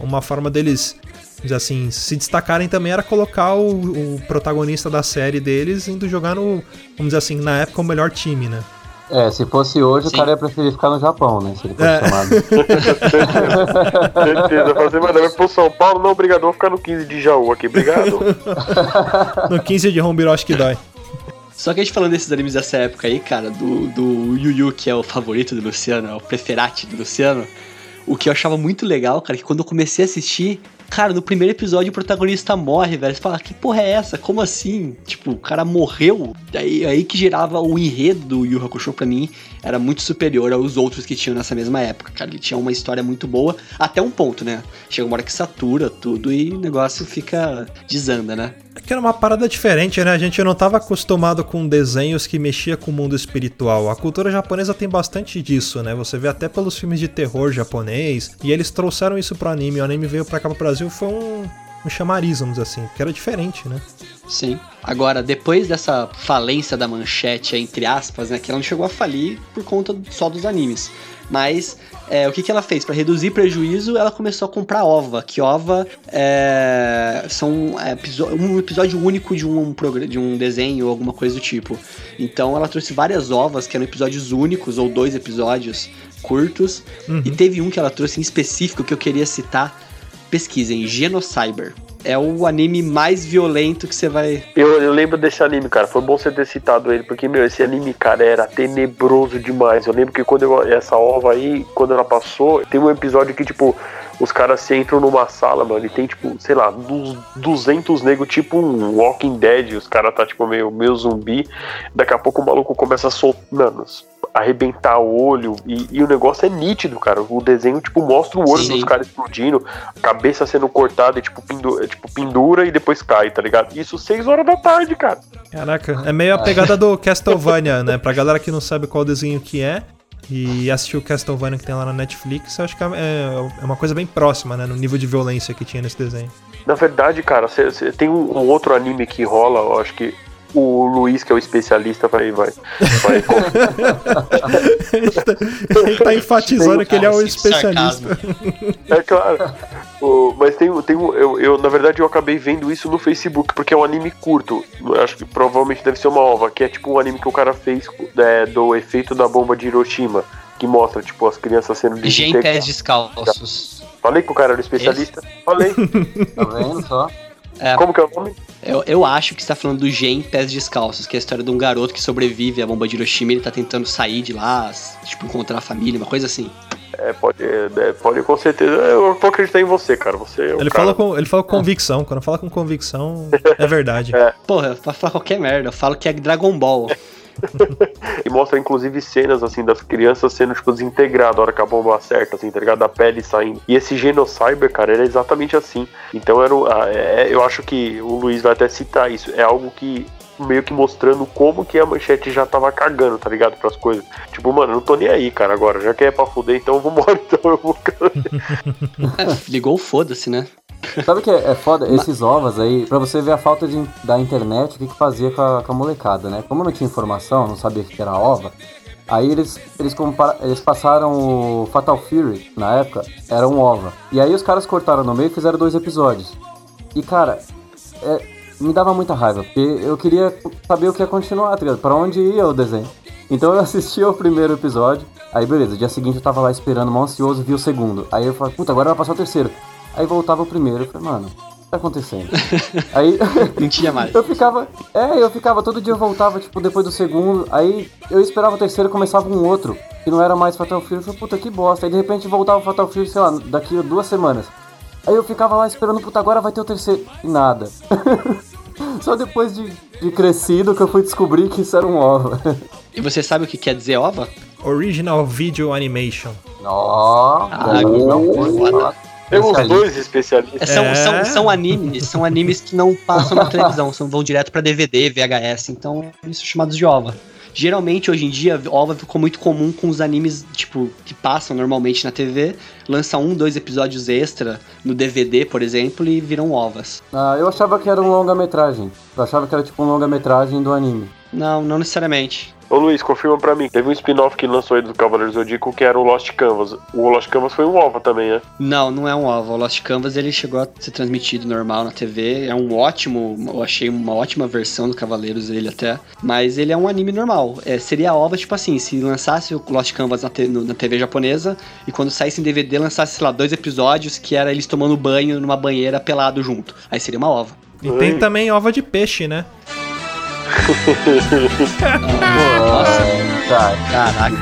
uma forma deles, vamos dizer assim, se destacarem também era colocar o, o protagonista da série deles indo jogar no, vamos dizer assim, na época o melhor time, né? É, se fosse hoje, o cara ia preferir ficar no Japão, né? Se ele fosse É. chamado. Certeza, fazer mandar vai pro São Paulo, não, obrigado, vou ficar no 15 de Jaú aqui, obrigado. No 15 de Hombiroshi que dói. Só que a gente falando desses animes dessa época aí, cara, do, do Yu Yu, que é o favorito do Luciano, é o preferate do Luciano, o que eu achava muito legal, cara, que quando eu comecei a assistir, cara, no primeiro episódio o protagonista morre, velho. Você fala, que porra é essa? Como assim? Tipo, o cara morreu? Aí, aí que gerava o enredo do Yu Hakusho pra mim, era muito superior aos outros que tinham nessa mesma época, cara. Ele tinha uma história muito boa, até um ponto, né? Chega uma hora que satura tudo e o negócio fica desanda, né? É que era uma parada diferente, né? A gente não tava acostumado com desenhos que mexia com o mundo espiritual. A cultura japonesa tem bastante disso, né? Você vê até pelos filmes de terror japonês. E eles trouxeram isso pro anime. O anime veio pra cá pro Brasil foi um, um chamariz, vamos assim. Porque era diferente, né? Sim. Agora, depois dessa falência da manchete, entre aspas, né? Que ela não chegou a falir por conta só dos animes. Mas é, o que, que ela fez? Para reduzir prejuízo, ela começou a comprar ova. Que ova é, são é, um episódio único de um, programa, de um desenho ou alguma coisa do tipo. Então ela trouxe várias ovas que eram episódios únicos ou dois episódios curtos. Uhum. E teve um que ela trouxe em específico que eu queria citar. Pesquisem, Genocyber. É o anime mais violento que você vai Eu, eu lembro desse anime, cara. Foi bom você ter citado ele, porque, meu, esse anime, cara, era tenebroso demais. Eu lembro que quando eu- essa ova aí, quando ela passou, tem um episódio que, tipo, os caras se entram numa sala, mano, e tem, tipo, sei lá, uns 200 negros, tipo um Walking Dead. Os caras tá, tipo, meio, meio zumbi. Daqui a pouco o maluco começa a soltar, mano, arrebentar o olho. E, e o negócio é nítido, cara. O desenho, tipo, mostra o olho Sim. dos caras explodindo, a cabeça sendo cortada e, tipo, pendu- tipo, pendura e depois cai, tá ligado? Isso 6 horas da tarde, cara. Caraca, é meio a pegada do Castlevania, né? Pra galera que não sabe qual desenho que é e assistiu o Castlevania que tem lá na Netflix, acho que é, é uma coisa bem próxima, né? No nível de violência que tinha nesse desenho. Na verdade, cara, cê- cê- tem um, um outro anime que rola, eu acho que o Luiz, que é o especialista, vai. vai, vai Ele tá enfatizando que ele é o Esse especialista. é claro. O- mas tem, tem um. Eu, eu, na verdade, eu acabei vendo isso no Facebook, porque é um anime curto. Acho que provavelmente deve ser uma ova, que é tipo um anime que o cara fez é, do efeito da bomba de Hiroshima. Que mostra, tipo, as crianças sendo G em pés descalços. Falei que o cara era o especialista? Falei. Tá vendo só? É, Como que é o nome? Eu, eu acho que você tá falando do G em pés descalços, que é a história de um garoto que sobrevive à bomba de Hiroshima e ele tá tentando sair de lá, tipo, encontrar a família, uma coisa assim. É, pode, é, é, pode com certeza. Eu vou acreditar em você, cara. Você é Ele cara. fala, com, ele fala com convicção. Quando fala com convicção, é verdade. Porra, pra falar qualquer merda, eu falo que é Dragon Ball. e mostra inclusive cenas assim das crianças sendo tipo desintegradas a hora que a bomba acerta, assim, tá ligado? Da pele saindo. E esse Genocyber, cara, ele é exatamente assim. Então era, o- ah, é- eu acho que o Luiz vai até citar isso. É algo que meio que mostrando como que a manchete já tava cagando, tá ligado? Pras coisas. Tipo, mano, eu não tô nem aí, cara, agora. Já que é pra fuder, então vambora, então eu vou. É, ligou o foda-se, né? Sabe o que é, é foda? Esses ovos aí, pra você ver a falta de, da internet, o que, que fazia com a, com a molecada, né? Como não tinha informação, não sabia o que era ova, aí eles, eles, compara- eles passaram o Fatal Fury, na época, era um ova. E aí os caras cortaram no meio e fizeram dois episódios. E cara, é, me dava muita raiva, porque eu queria saber o que ia continuar, tá ligado? Pra onde ia o desenho. Então eu assisti o primeiro episódio, aí beleza, dia seguinte eu tava lá esperando, mal ansioso, vi o segundo. Aí eu falei, puta, agora vai passar o terceiro. Aí voltava o primeiro, eu falei, mano, o que tá acontecendo? aí Não tinha mais. eu ficava, é, eu ficava, todo dia eu voltava, tipo, depois do segundo, aí eu esperava o terceiro e começava um outro, que não era mais Fatal Fury, eu falei, puta, que bosta. Aí de repente voltava o Fatal Fury, sei lá, daqui a duas semanas. Aí eu ficava lá esperando, puta, agora vai ter o terceiro. E nada. Só depois de, de crescido que eu fui descobrir que isso era um ova. E você sabe o que quer dizer ova? Original Video Animation. Ó, Ah, não. Temos dois especialistas. É, são, É. são, são animes, são animes que não passam na televisão, são, vão direto pra DVD, VHS, então eles são chamados de OVA. Geralmente, hoje em dia, OVA ficou muito comum com os animes, tipo, que passam normalmente na TV, lança um, dois episódios extra no DVD, por exemplo, e viram OVAs. Ah, eu achava que era um longa-metragem. Eu achava que era tipo um longa-metragem do anime. Não, não necessariamente. Ô Luiz, confirma pra mim. Teve um spin-off que lançou aí do Cavaleiro Zodíaco que era o Lost Canvas. O Lost Canvas foi um OVA também, né? Não, não é um OVA. O Lost Canvas ele chegou a ser transmitido normal na TV. É um ótimo, eu achei uma ótima versão do Cavaleiros ele até. Mas ele é um anime normal. É, seria OVA, tipo assim, se lançasse o Lost Canvas na, te- no- na TV japonesa e quando saísse em DVD lançasse, sei lá, dois episódios que era eles tomando banho numa banheira pelado junto. Aí seria uma OVA. E tem também ova de peixe, né? Nossa, Tá, caraca.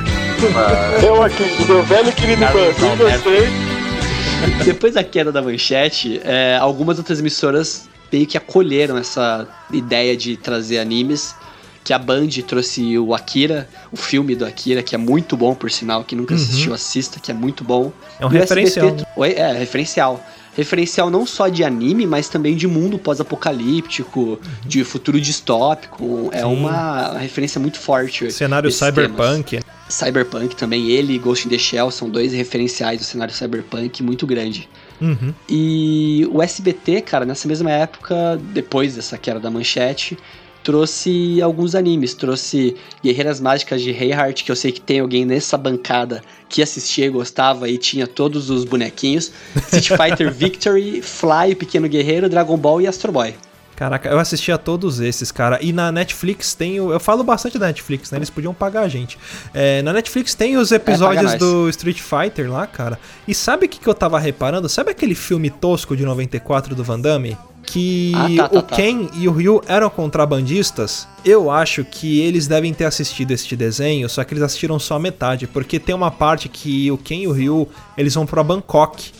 Eu aqui, meu velho querido não, né? você. Depois da queda da manchete, é, algumas outras emissoras meio que acolheram essa ideia de trazer animes. Que a Band trouxe o Akira, o filme do Akira, que é muito bom, por sinal. Quem nunca Uhum. assistiu, assista, que é muito bom. É um E referencial, SBT Oi, é, referencial. Referencial não só de anime, mas também de mundo pós-apocalíptico, de futuro distópico. É Sim. uma referência muito forte. Cenário cyberpunk. temas. Cyberpunk também, ele e Ghost in the Shell são dois referenciais do cenário cyberpunk muito grande. Uhum. E o SBT, cara, nessa mesma época, depois dessa queda da manchete, trouxe alguns animes. Trouxe Guerreiras Mágicas de Reinhardt, que eu sei que tem alguém nessa bancada que assistia e gostava e tinha todos os bonequinhos. Street Fighter Victory, Fly, o Pequeno Guerreiro, Dragon Ball e Astro Boy. Caraca, eu assisti a todos esses, cara. E na Netflix tem o. Eu falo bastante da Netflix, né? Eles podiam pagar a gente. É, na Netflix tem os episódios paga nós. do Street Fighter lá, cara. E sabe o que, que eu tava reparando? Sabe aquele filme tosco de 94 do Van Damme? Que Ah, tá, tá, o tá. Ken e o Ryu eram contrabandistas? Eu acho que eles devem ter assistido este desenho, só que eles assistiram só a metade. Porque tem uma parte que o Ken e o Ryu eles vão pra Bangkok.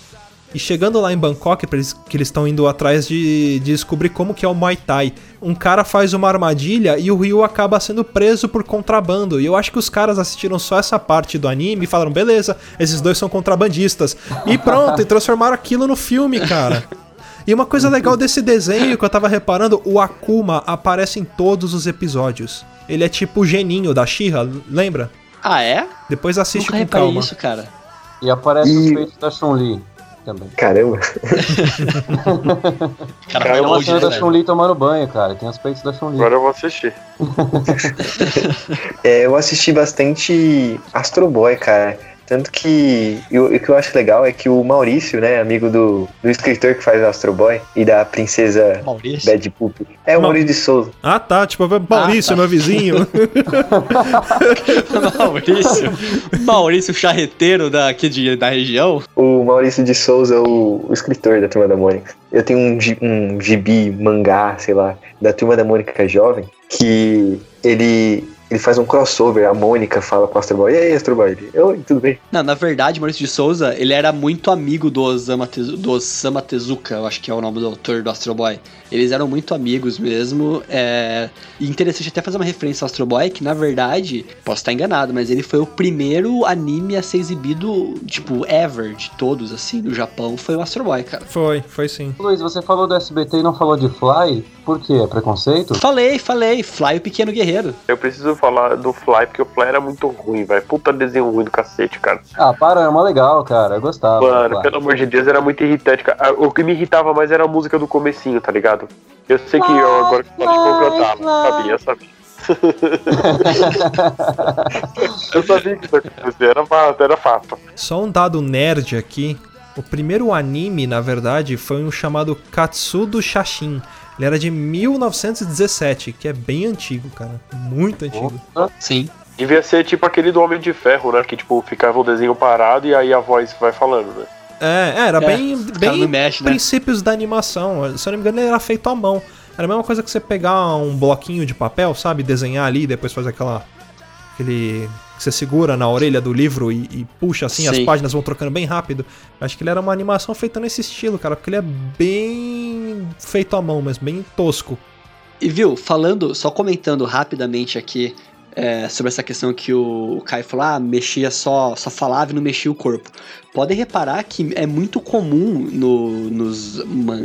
E chegando lá em Bangkok, eles, que eles estão indo atrás de, de descobrir como que é o Muay Thai, um cara faz uma armadilha e o Ryu acaba sendo preso por contrabando. E eu acho que os caras assistiram só essa parte do anime e falaram, beleza, esses dois são contrabandistas. E pronto, e transformaram aquilo no filme, cara. E uma coisa legal desse desenho que eu tava reparando, o Akuma aparece em todos os episódios. Ele é tipo o geninho da Shira, lembra? Ah, é? Depois assiste Nunca com calma. isso, cara. E aparece E- os peitos da Chun-Li também. Caramba. Cara, Tem vai uma longe, cena né, da velho? Chun-Li tomando banho, cara. Tem os peitos da Chun-Li. Agora eu vou assistir. É, eu assisti bastante Astro Boy, cara. Tanto que eu- o que eu acho legal é que o Maurício, né, amigo do, do escritor que faz o Astro Boy e da princesa Maurício? Bad Poop, é o Ma- Maurício de Souza. Ah tá, tipo, Maurício, Ah, tá. meu vizinho. Maurício. Maurício charreteiro daqui de, da região. O Maurício de Souza, o, o escritor da Turma da Mônica. Eu tenho um, um gibi, mangá, sei lá, da Turma da Mônica jovem, que ele ele faz um crossover, a Mônica fala com o Astro Boy, e aí, Astro Boy? Ele, Oi, tudo bem? Não, na verdade, Maurício de Souza, ele era muito amigo do Osama, Tezu- do Osama Tezuka, eu acho que é o nome do autor do Astro Boy. Eles eram muito amigos mesmo. É... E interessante até fazer uma referência ao Astro Boy, que na verdade, posso estar enganado, mas ele foi o primeiro anime a ser exibido, tipo, ever, de todos, assim, no Japão, foi o Astro Boy, cara. Foi, foi sim. Luiz, você falou do SBT e não falou de Fly? Por quê? É preconceito? Falei, falei, Fly o Pequeno Guerreiro. Eu preciso falar do Fly, porque o Fly era muito ruim, velho. Puta desenho ruim do cacete, cara. Ah, para, é uma legal, cara. Eu gostava. Mano, pelo amor de Deus, era muito irritante, cara. Ah, O que me irritava mais era a música do comecinho, tá ligado? Eu sei que eu agora que pode concretá-lo. Sabia, sabia. eu sabia que isso ia acontecer, era fato, era fato. Só um dado nerd aqui. O primeiro anime, na verdade, foi um chamado Katsudo Shashin. Ele era de 1917, que é bem antigo, cara. Muito antigo. Sim. Devia ser tipo aquele do Homem de Ferro, né? Que tipo, ficava o desenho parado e aí a voz vai falando, né? É, é, era É, bem, bem não mexem, né? princípios da animação. Se eu não me engano, ele era feito à mão. Era a mesma coisa que você pegar um bloquinho de papel, sabe? Desenhar ali e depois fazer aquela. Aquele. que você segura na orelha do livro e, e puxa assim, as Sim. páginas vão trocando bem rápido. Acho que ele era uma animação feita nesse estilo, cara, porque ele é bem feito à mão, mas bem tosco. E viu, falando, só comentando rapidamente aqui é, sobre essa questão que o, Caio falou, ah, mexia só, só falava e não mexia o corpo. Podem reparar que é muito comum no- nos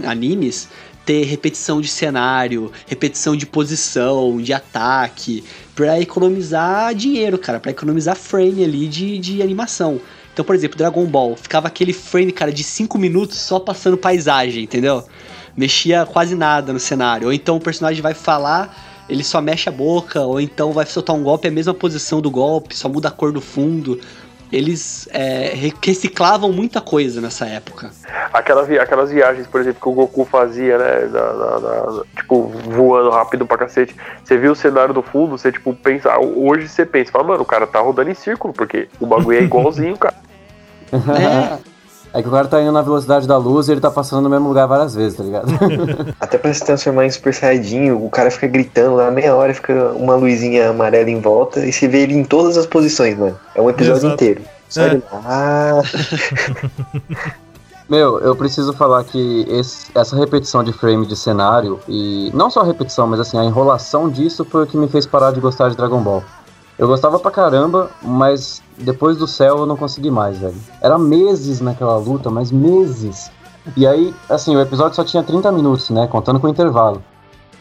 animes ter repetição de cenário, repetição de posição, de ataque, pra economizar dinheiro, cara, pra economizar frame ali de, de animação. Então, por exemplo, Dragon Ball, ficava aquele frame, cara, de 5 minutos só passando paisagem, entendeu? Mexia quase nada no cenário. Ou então o personagem vai falar, ele só mexe a boca, ou então vai soltar um golpe, é a mesma posição do golpe, só muda a cor do fundo. Eles é, re- reciclavam muita coisa nessa época. Aquela vi- aquelas viagens, por exemplo, que o Goku fazia, né? na- na- na- tipo, voando rápido pra cacete. Você viu o cenário do fundo, você, tipo, pensa. ah, Hoje você pensa, fala, mano, o cara tá rodando em círculo, porque o bagulho é igualzinho, cara. É que o cara tá indo na velocidade da luz e ele tá passando no mesmo lugar várias vezes, tá ligado? Até pra se transformar em Super Saiyajin, o cara fica gritando lá meia hora, fica uma luzinha amarela em volta e você vê ele em todas as posições, mano. É um episódio Exato. inteiro. Só É. ele lá. Ah. Meu, eu preciso falar que esse- essa repetição de frame de cenário, e não só a repetição, mas assim, a enrolação disso foi o que me fez parar de gostar de Dragon Ball. Eu gostava pra caramba, mas depois do céu eu não consegui mais, velho. Era meses naquela luta, mas meses. E aí, assim, o episódio só tinha 30 minutos, né? Contando com o intervalo.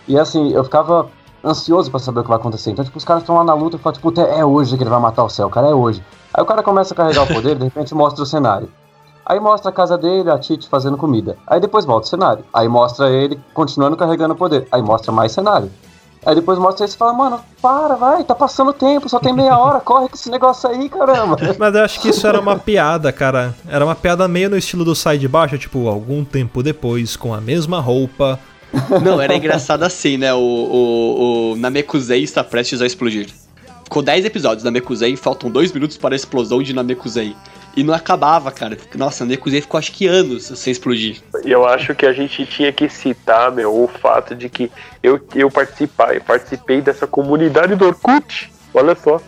E assim, eu ficava ansioso pra saber o que vai acontecer. Então, tipo, os caras estão lá na luta e falam, tipo, "Puta, é hoje que ele vai matar o céu, cara, é hoje. Aí o cara começa a carregar o poder, de repente mostra o cenário. Aí mostra a casa dele, a Tite fazendo comida. Aí depois volta o cenário. Aí mostra ele continuando carregando o poder. Aí mostra mais cenário. Aí depois mostra isso e fala, mano, para, vai, tá passando tempo, só tem meia hora, corre com esse negócio aí, caramba. Mas eu acho que isso era uma piada, cara. Era uma piada meio no estilo do sai de baixo, tipo, algum tempo depois, com a mesma roupa. Não, era engraçado assim, né? O, o, o Namekusei está prestes a explodir. Ficou 10 episódios da Namekusei, faltam 2 minutos para a explosão de Namekusei. E não acabava, cara. Nossa, a Namekusei ficou acho que anos sem explodir. E eu acho que a gente tinha que citar, meu, o fato de que eu, eu participar, eu participei dessa comunidade do Orkut. Olha só.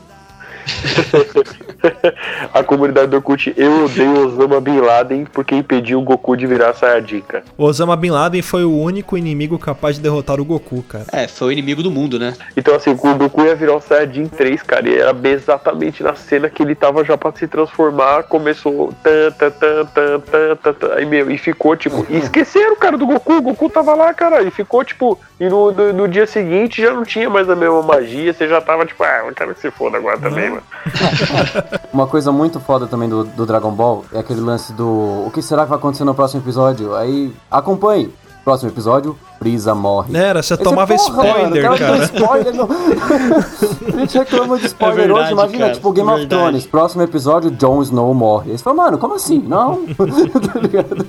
a comunidade do Orkut, eu odeio Osama Bin Laden porque impediu o Goku de virar Saiyajin, cara. Osama Bin Laden foi o único inimigo capaz de derrotar o Goku, cara. É, foi o inimigo do mundo, né? Então, assim, o Goku ia virar o Saiyajin 3, cara, e era bem exatamente na cena que ele tava já pra se transformar, começou. Tan, tan, tan, tan, tan, tan, tan, aí, meu, e ficou, tipo. E esqueceram, cara, do Goku. O Goku tava lá, cara, e ficou, tipo. E no, no, no dia seguinte já não tinha mais a mesma magia, você já tava, tipo, ah, eu quero que se foda agora também, mano. Uma coisa muito foda também do, do Dragon Ball é aquele lance do o que será que vai acontecer no próximo episódio? Aí acompanhe. Próximo episódio, Brisa morre. Era, você tomava porra, spoiler, mano, cara. spoiler, não. A gente reclama de spoiler É verdade, hoje, imagina, cara, tipo Game of verdade. Thrones, próximo episódio, Jon Snow morre. Aí você fala, mano, como assim? Não. Tá ligado?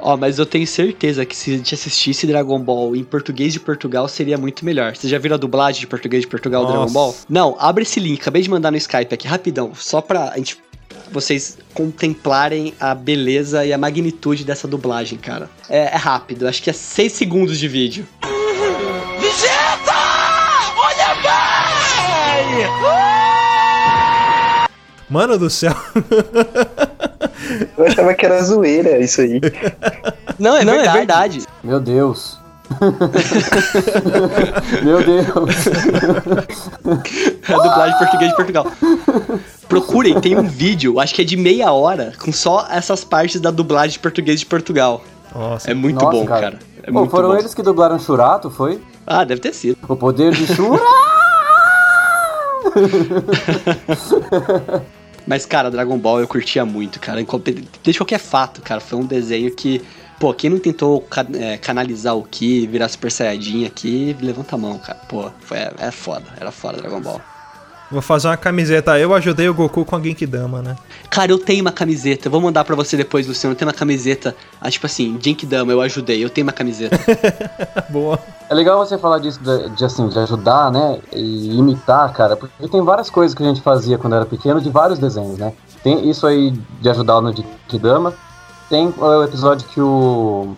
Ó, mas eu tenho certeza que se a gente assistisse Dragon Ball em português de Portugal seria muito melhor. Vocês já viram a dublagem de português de Portugal do Nossa. Dragon Ball? Não, abre esse link, acabei de mandar no Skype aqui, rapidão, só pra gente, vocês contemplarem a beleza e a magnitude dessa dublagem, cara. É, é rápido, acho que é 6 segundos de vídeo. Vegeta! Olha bem! Mano do céu. Eu achava que era zoeira isso aí. Não, é verdade. É verdade. Meu Deus. Meu Deus. É a dublagem português de Portugal. Procurem, tem um vídeo, acho que é de meia hora, com só essas partes da dublagem de português de Portugal. Nossa. É muito Nossa, bom, cara. cara. É Pô, muito foram bom. eles que dublaram Churato, foi? Ah, deve ter sido. O poder de Churato! Mas, cara, Dragon Ball eu curtia muito, cara. Independente de qualquer fato, cara. Foi um desenho que, pô, quem não tentou é, canalizar o Ki, virar Super Saiyajin aqui, levanta a mão, cara. Pô, foi, é foda. Era foda Dragon Ball. Vou fazer uma camiseta. Eu ajudei o Goku com a Genkidama, né? Cara, eu tenho uma camiseta. Eu vou mandar pra você depois, Luciano. Eu tenho uma camiseta, ah, tipo assim, Genkidama, eu ajudei. Eu tenho uma camiseta. Boa. É legal você falar disso, de, de, assim, de ajudar, né? E imitar, cara, porque tem várias coisas que a gente fazia quando era pequeno, de vários desenhos, né? Tem isso aí de ajudar no Kidama. Tem o episódio que o,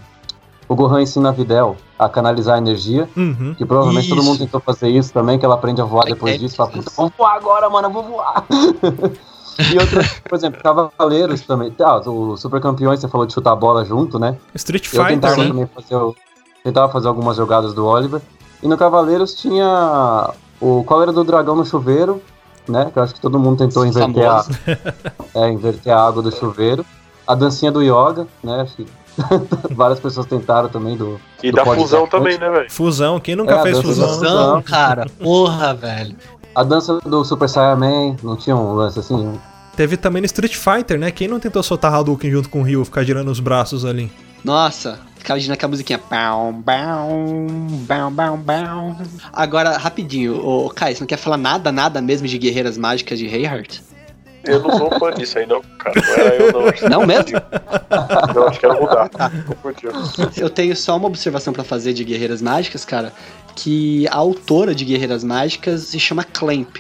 o Gohan ensina a Videl a canalizar a energia. Uhum. Que provavelmente todo Isso. mundo tentou fazer isso também, que ela aprende a voar depois É, disso. Fala, puta, vamos voar agora, mano, eu vou voar. e outra, por exemplo, Cavaleiros também. Ah, o Super Campeões, você falou de chutar a bola junto, né? Street Eu Fighter, tentava né? também fazer, o- tentava fazer algumas jogadas do Oliver. E no Cavaleiros tinha o qual era do dragão no chuveiro, né? Que eu acho que todo mundo tentou inverter a, é, inverter a água do chuveiro. A dancinha do yoga, né? Acho que várias pessoas tentaram também do. E do da fusão também, né, velho? Fusão. Quem nunca É, fez fusão? né? fusão. Não, cara. Porra, velho. A dança do Super Saiyaman, não tinha um lance assim? Teve também no Street Fighter, né? Quem não tentou soltar Hadouken junto com o Ryu, ficar girando os braços ali? Nossa, ficava imaginando aquela musiquinha. Pau, pau, pau, pau, pau. Agora, rapidinho, ô Kai, você não quer falar nada, nada mesmo de Guerreiras Mágicas de Reinhardt? Eu não sou fã disso aí, não, cara. Não era eu, não. Acho que Não mesmo? Eu acho que era mudar. Confundiu. Eu tenho só uma observação pra fazer de Guerreiras Mágicas, cara, que a autora de Guerreiras Mágicas se chama Clamp.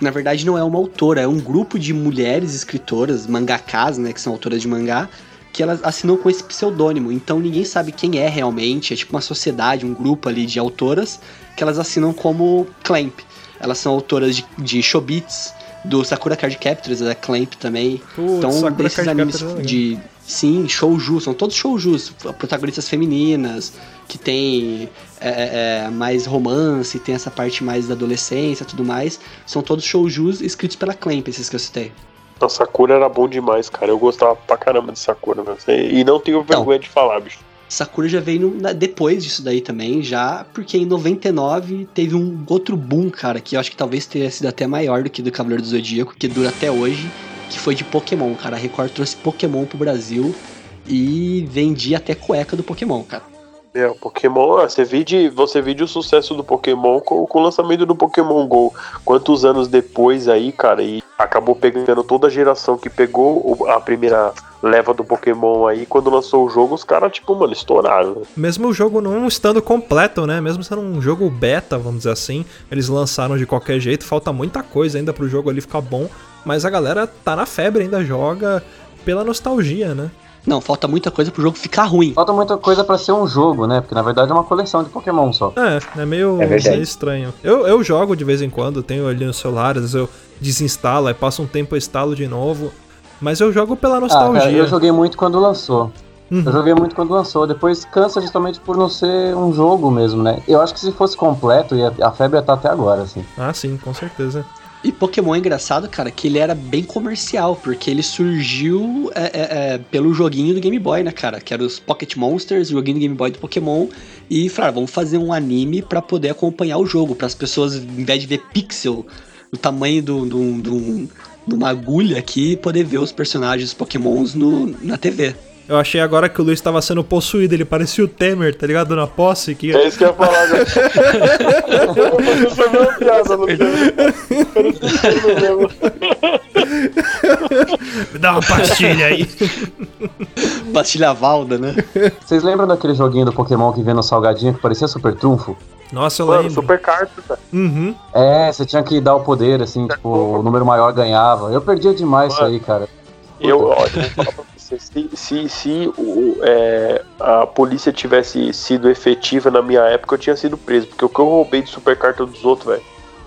Na verdade, não é uma autora, é um grupo de mulheres escritoras, mangakas, né, que são autoras de mangá, que elas assinam com esse pseudônimo. Então ninguém sabe quem é realmente, é tipo uma sociedade, um grupo ali de autoras que elas assinam como Clamp. Elas são autoras de, de Shobits, do Sakura Card Captors, da Clamp também. Putz, então, Sakura desses Card animes Captors é de. Sim, shouju, são todos shoujus, protagonistas femininas, que tem é, é, é, mais romance, tem essa parte mais da adolescência e tudo mais. São todos shoujus escritos pela Clamp, esses que eu citei. Nossa, Sakura era bom demais, cara. Eu gostava pra caramba de Sakura, meu. E não tenho vergonha de falar, bicho. Sakura já veio na- depois disso daí também, já porque em 99 teve um outro boom, cara, que eu acho que talvez tenha sido até maior do que do Cavaleiro do Zodíaco, que dura até hoje, que foi de Pokémon, cara. A Record trouxe Pokémon pro Brasil e vendia até cueca do Pokémon, cara. É, o Pokémon, ah, você vide, você vide o sucesso do Pokémon com, com o lançamento do Pokémon GO. Quantos anos depois aí, cara, e acabou pegando toda a geração que pegou a primeira leva do Pokémon aí, quando lançou o jogo, os caras, tipo, mano, estouraram. né? Mesmo o jogo não estando completo, né? Mesmo sendo um jogo beta, vamos dizer assim, eles lançaram de qualquer jeito, falta muita coisa ainda pro jogo ali ficar bom, mas a galera tá na febre, ainda joga pela nostalgia, né? Não, falta muita coisa pro jogo ficar ruim. Falta muita coisa pra ser um jogo, né? Porque na verdade é uma coleção de Pokémon só. É, é meio, É meio estranho. Eu, eu jogo de vez em quando, tenho ali no celular, às vezes eu desinstalo, aí passa um tempo eu instalo de novo. Mas eu jogo pela Ah, nostalgia. cara, eu joguei muito quando lançou. Uhum. Eu joguei muito quando lançou. Depois cansa justamente por não ser um jogo mesmo, né? Eu acho que se fosse completo, ia- a febre ia estar até agora, assim. Ah, sim, com certeza. E Pokémon é engraçado, cara, que ele era bem comercial, porque ele surgiu é, é, é, pelo joguinho do Game Boy, né, cara? Que era os Pocket Monsters, o joguinho do Game Boy do Pokémon. E falaram, vamos fazer um anime pra poder acompanhar o jogo, para as pessoas, em vez de ver pixel, o tamanho do, do, do- de uma agulha aqui, poder ver os personagens Pokémons no, na TV. Eu achei agora que o Luiz tava sendo possuído, ele parecia o Temer, tá ligado? Na posse que. É isso que eu ia falar, né? Foi uma piada, não Me dá uma pastilha aí. Pastilha Valda, né? Vocês lembram daquele joguinho do Pokémon que vinha no salgadinho que parecia Super Trunfo? Nossa, eu Mano, lembro. super carta, velho. Uhum. É, você tinha que dar o poder, assim, tipo, o número maior ganhava. Eu perdia demais isso aí, cara. Eu, olha, se, se, se o, é, a polícia tivesse sido efetiva na minha época, eu tinha sido preso. Porque o que eu roubei de super carta dos outros, velho.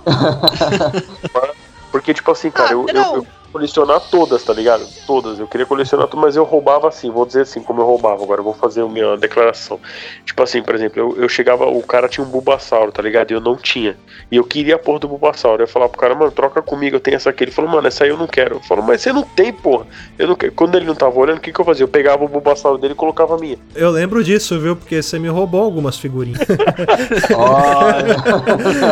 Porque, tipo assim, cara, Ah, eu, eu, eu colecionar todas, tá ligado? Todas. Eu queria colecionar tudo, mas eu roubava assim, vou dizer assim, como eu roubava. Agora eu vou fazer a minha declaração. Tipo assim, por exemplo, eu, eu chegava, o cara tinha um Bulbasauro, tá ligado? E eu não tinha. E eu queria a porra do Bulbasauro. Eu falava pro cara, mano, troca comigo, eu tenho essa aqui. Ele falou, mano, essa aí eu não quero. Eu falo, mas você não tem, porra. Eu não quero. Quando ele não tava olhando, o que, que eu fazia? Eu pegava o Bulbasauro dele e colocava a minha. Eu lembro disso, viu? Porque você me roubou algumas figurinhas.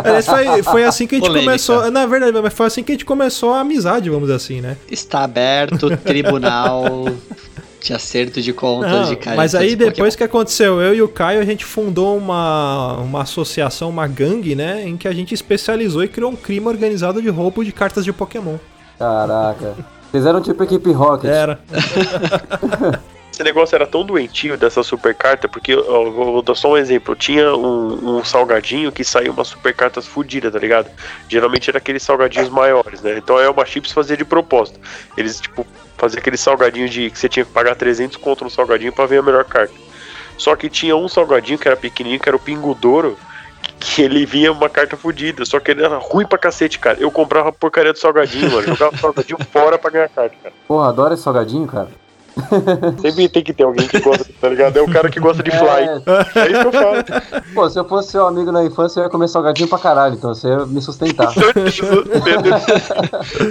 Aliás, foi, foi assim que a gente Polêmica. começou. Na verdade, mas foi assim que a gente começou a amizade, vamos dizer assim, né? Está aberto, tribunal de acerto de contas Não, de cara. mas aí depois que aconteceu, eu e o Caio, a gente fundou uma, uma associação, uma gangue, né? Em que a gente especializou e criou um crime organizado de roubo de cartas de Pokémon. Caraca. Fizeram tipo equipe Rocket. Era. Esse negócio era tão doentio dessa super carta, porque eu vou dar só um exemplo. Tinha um, um salgadinho que saiu umas super cartas fodidas, tá ligado? Geralmente era aqueles salgadinhos maiores, né? Então a Elma Chips fazia de propósito. Eles, tipo, faziam aquele salgadinho de que você tinha que pagar 300 contra um salgadinho pra ver a melhor carta. Só que tinha um salgadinho que era pequenininho, que era o Pingo Douro, que ele vinha uma carta fodida. Só que ele era ruim pra cacete, cara. Eu comprava porcaria do salgadinho, mano. Jogava o salgadinho fora pra ganhar carta, cara. Porra, adoro esse salgadinho, cara. Sempre tem que ter alguém que gosta, tá ligado? É o cara que gosta de fly. É isso que eu falo. Pô, se eu fosse seu amigo na infância, eu ia comer salgadinho pra caralho, então você ia me sustentar.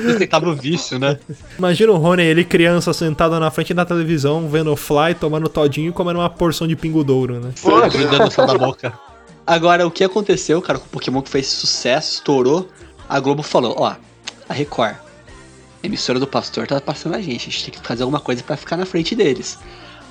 Sustentava o vício, né? Imagina o Rony, ele criança sentado na frente da televisão, vendo o Fly, tomando todinho e comendo uma porção de pingo douro, né? Grudando céu da boca. Agora, o que aconteceu, cara, com o Pokémon que fez sucesso, estourou, a Globo falou, ó, a Record, emissora do Pastor tá passando a gente, a gente tem que fazer alguma coisa pra ficar na frente deles.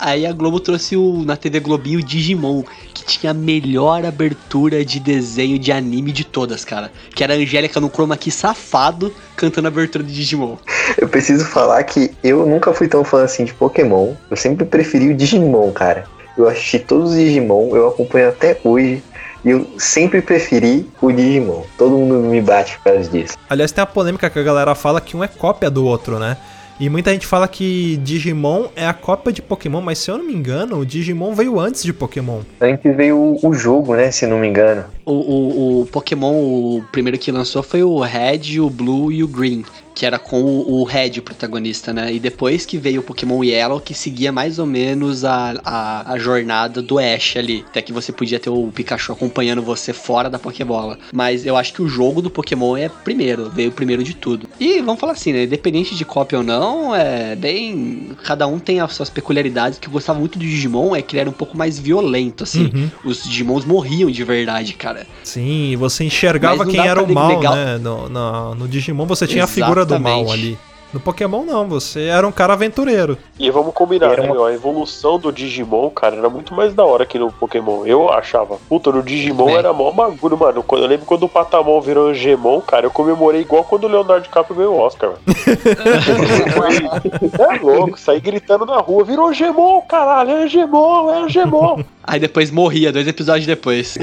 Aí a Globo trouxe o, na TV Globinho o Digimon, que tinha a melhor abertura de desenho de anime de todas, cara. Que era a Angélica no chroma key safado cantando a abertura de Digimon. Eu preciso falar que eu nunca fui tão fã assim de Pokémon. Eu sempre preferi o Digimon, cara. Eu assisti todos os Digimon, eu acompanho até hoje. E eu sempre preferi o Digimon. Todo mundo me bate por causa disso. Aliás, tem a polêmica que a galera fala que um é cópia do outro, né? E muita gente fala que Digimon é a cópia de Pokémon, mas se eu não me engano, o Digimon veio antes de Pokémon. Antes veio o, o jogo, né? Se não me engano. O, o, o Pokémon, o primeiro que lançou foi o Red, o Blue e o Green, que era com o, o Red o protagonista, né? E depois que veio o Pokémon Yellow, que seguia mais ou menos a, a, a jornada do Ash ali. Até que você podia ter o Pikachu acompanhando você fora da Pokébola. Mas eu acho que o jogo do Pokémon é primeiro, veio primeiro de tudo. E vamos falar assim, né? Independente de cópia ou não, é bem. Cada um tem as suas peculiaridades. O que eu gostava muito do Digimon é que ele era um pouco mais violento, assim. Uhum. Os Digimons morriam de verdade, cara. Sim, você enxergava quem era o mal, legal- né? No, no, no Digimon você tinha a figura do mal Exatamente. ali. No Pokémon não, você era um cara aventureiro. E vamos combinar, Era né, uma- meu? A evolução do Digimon, cara, era muito mais da hora que no Pokémon. Eu achava. Puta, no Digimon É. era mó bagulho, mano. Quando, eu lembro quando o Patamon virou Angemon, cara, eu comemorei igual quando o Leonardo DiCaprio ganhou o Oscar, velho. é louco, saí gritando na rua, virou Angemon, caralho, é Angemon, é Angemon. Aí depois morria, dois episódios depois.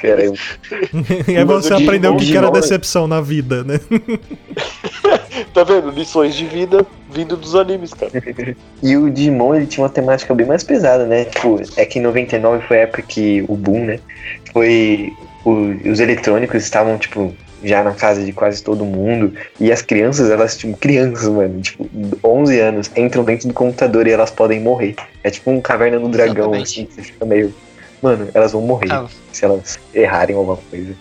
Caramba. e aí Mas você Digimon- aprendeu o que, que era Digimon- decepção na vida, né? Tá vendo? Lições de vida vindo dos animes, cara. E o Digimon, ele tinha uma temática bem mais pesada, né? Tipo, é que em 99 foi a época que o boom, né? Foi. o- os eletrônicos estavam, tipo, já na casa de quase todo mundo. E as crianças, elas, tipo, crianças, mano, tipo, 11 anos, entram dentro do computador e elas podem morrer. É tipo um caverna do dragão, Exatamente. assim, que você fica meio. Mano, elas vão morrer Ah. se elas errarem alguma coisa.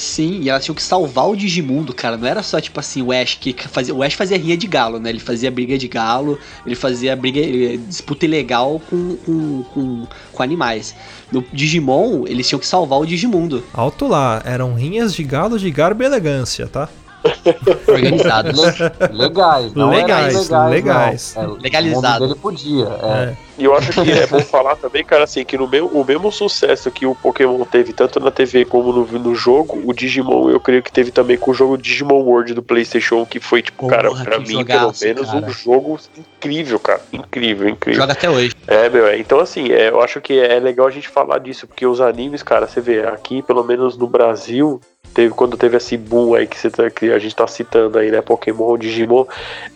Sim, e elas tinham que salvar o Digimundo, cara. Não era só tipo assim, o Ash que fazia. O Ash fazia rinha de galo, né? Ele fazia briga de galo, ele fazia briga, disputa ilegal com, com, com, com animais. No Digimon, eles tinham que salvar o Digimundo. Alto lá, eram rinhas de galo de garbo e elegância, tá? Organizados. Legais, não Legais, eram legais. legais. Não. É, Legalizado. dele podia. É. E eu acho que é bom falar também, cara, assim, que no meu, o mesmo sucesso que o Pokémon teve, tanto na TV como no, no jogo, o Digimon eu creio que teve também com o jogo Digimon World do PlayStation, que foi, tipo, Porra, cara, pra mim, jogaço, pelo menos, cara. um jogo incrível, cara. Incrível, incrível. Joga até hoje. É, meu, é. Então, assim, é, eu acho que é legal a gente falar disso, porque os animes, cara, você vê, aqui, pelo menos no Brasil, teve, quando teve esse boom aí que, você tá- que a gente tá citando aí, né? Pokémon, Digimon,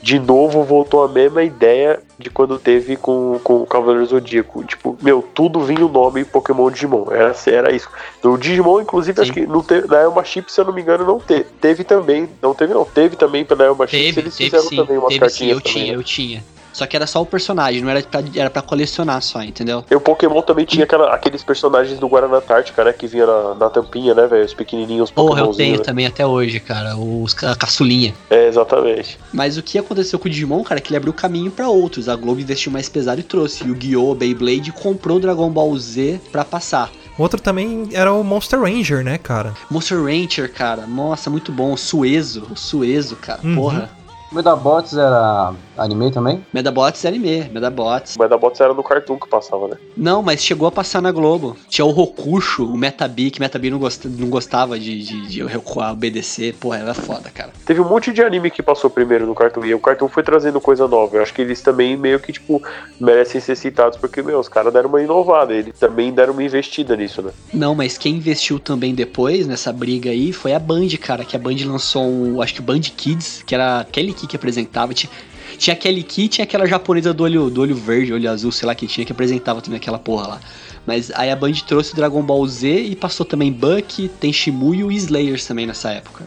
de novo voltou a mesma ideia de quando teve com, com o Cavaleiro Zodíaco. Tipo, meu, tudo vinha o nome Pokémon Digimon. Era, era isso. O Digimon, inclusive, acho que não teve, na Elma Chip, se eu não me engano, não teve. Teve também. Não teve, não. Teve também pela Elma Chip. Teve, eles teve fizeram sim, também umas teve sim, cartinhas eu também, tinha, né? eu tinha. Só que era só o personagem, não era pra, era pra colecionar só, entendeu? E o Pokémon também tinha aquela- aqueles personagens do Guaraná Antártica, né? Que vinha na, na tampinha, né, velho? Os pequenininhos Porra, eu Pokémonzinhos, tenho né? também até hoje, cara, os a caçulinha. É, exatamente. Mas o que aconteceu com o Digimon, cara, é que ele abriu caminho pra outros. A Globo investiu mais pesado e trouxe. Yu-Gi-Oh!, Beyblade comprou Dragon Ball Z pra passar. Outro também era o Monster Ranger, né, cara? Monster Rancher, cara, nossa, muito bom. O Suezo, o Suezo, cara, Uhum. porra. O Medabots era anime também? Medabots é anime, Medabots. Mas da Bots era no Cartoon que passava, né? Não, mas chegou a passar na Globo. Tinha o Rokusho, o Metabi, que Metabi não, gosta, não gostava de, de, de recuar, obedecer. Porra, era foda, cara. Teve um monte de anime que passou primeiro no Cartoon. E o Cartoon foi trazendo coisa nova. Eu acho que eles também meio que, tipo, merecem ser citados. Porque, meu, os caras deram uma inovada. Eles também deram uma investida nisso, né? Não, mas quem investiu também depois nessa briga aí foi a Band, cara. Que a Band lançou um, acho que o Band Kids, que era a Kelly Key que apresentava. Tinha, tinha a Kelly Key e tinha aquela japonesa do olho, do olho verde, olho azul, sei lá que tinha, que apresentava também aquela porra lá. Mas aí a Band trouxe Dragon Ball Z e passou também Buck, tem Shimuyo e Slayers também nessa época.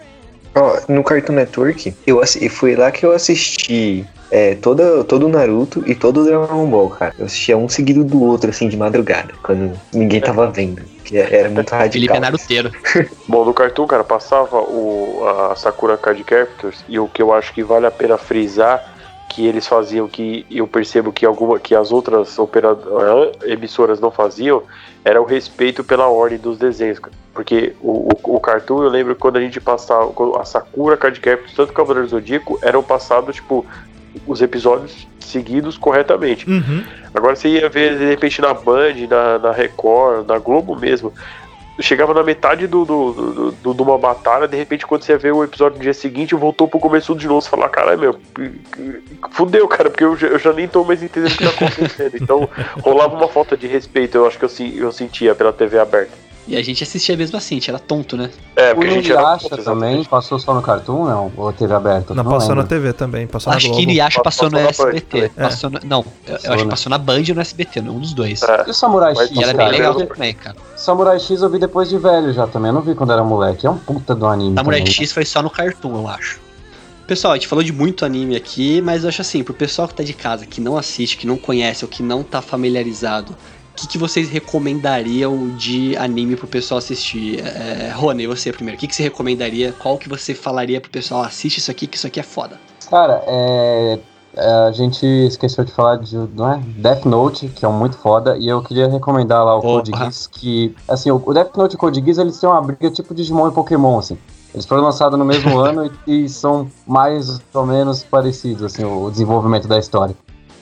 Ó, no Cartoon Network, eu foi lá que eu assisti é, toda, todo o Naruto e todo o Dragon Ball, cara. Eu assistia um seguido do outro, assim, de madrugada, quando ninguém tava vendo. Que era muito radical. Felipe é naruteiro. Bom, no Cartoon, cara, passava o, a Sakura Card Captors. E o que eu acho que vale a pena frisar que eles faziam que eu percebo que alguma que as outras emissoras não faziam era o respeito pela ordem dos desenhos. Porque o, o, o Cartoon, eu lembro quando a gente passava a Sakura Card Captors, tanto o Cavaleiro Zodíaco, eram passados, tipo, os episódios seguidos corretamente. Uhum. Agora você ia ver, de repente, na Band, na, na Record, na Globo mesmo. Chegava na metade do, do, do- do- de uma batalha, de repente, quando você ver o episódio no dia seguinte, voltou pro começo de novo. Você falar, caralho, meu, fudeu, cara, porque eu já, eu já nem tô mais entendendo o que tá acontecendo. Então, rolava uma falta de respeito, eu acho que eu, eu sentia pela TV aberta. E a gente assistia mesmo assim, a gente era tonto, né? É, O porque a gente era. Inuyasha também passou só no Cartoon, não? Ou teve aberto? Não, passou lembro. na TV também, passou na Acho Globo. que Inuyasha passou, no Passou na Band SBT. também. Passou no- não, eu, eu acho que né? passou na Band ou no SBT, um dos dois. É. E o Samurai Mas X, E era bem legal Eu- também, cara. Samurai X eu vi depois de velho já também. Eu não vi quando era moleque. É um puta do anime. Samurai também. X foi só no Cartoon, eu acho. Pessoal, a gente falou de muito anime aqui, mas eu acho assim, pro pessoal que tá de casa, que não assiste, que não conhece ou que não tá familiarizado, o que, que vocês recomendariam de anime pro pessoal assistir? É, Rony, você primeiro, o que, que você recomendaria? Qual que você falaria pro pessoal? Assiste isso aqui, que isso aqui é foda. Cara, é, é, a gente esqueceu de falar de não é? Death Note, que é um muito foda, e eu queria recomendar lá o. Code Geass, que, assim, o Death Note e o Code Geass, eles têm uma briga tipo Digimon e Pokémon, assim. Eles foram lançados no mesmo ano e, e são mais ou menos parecidos, assim, o desenvolvimento da história.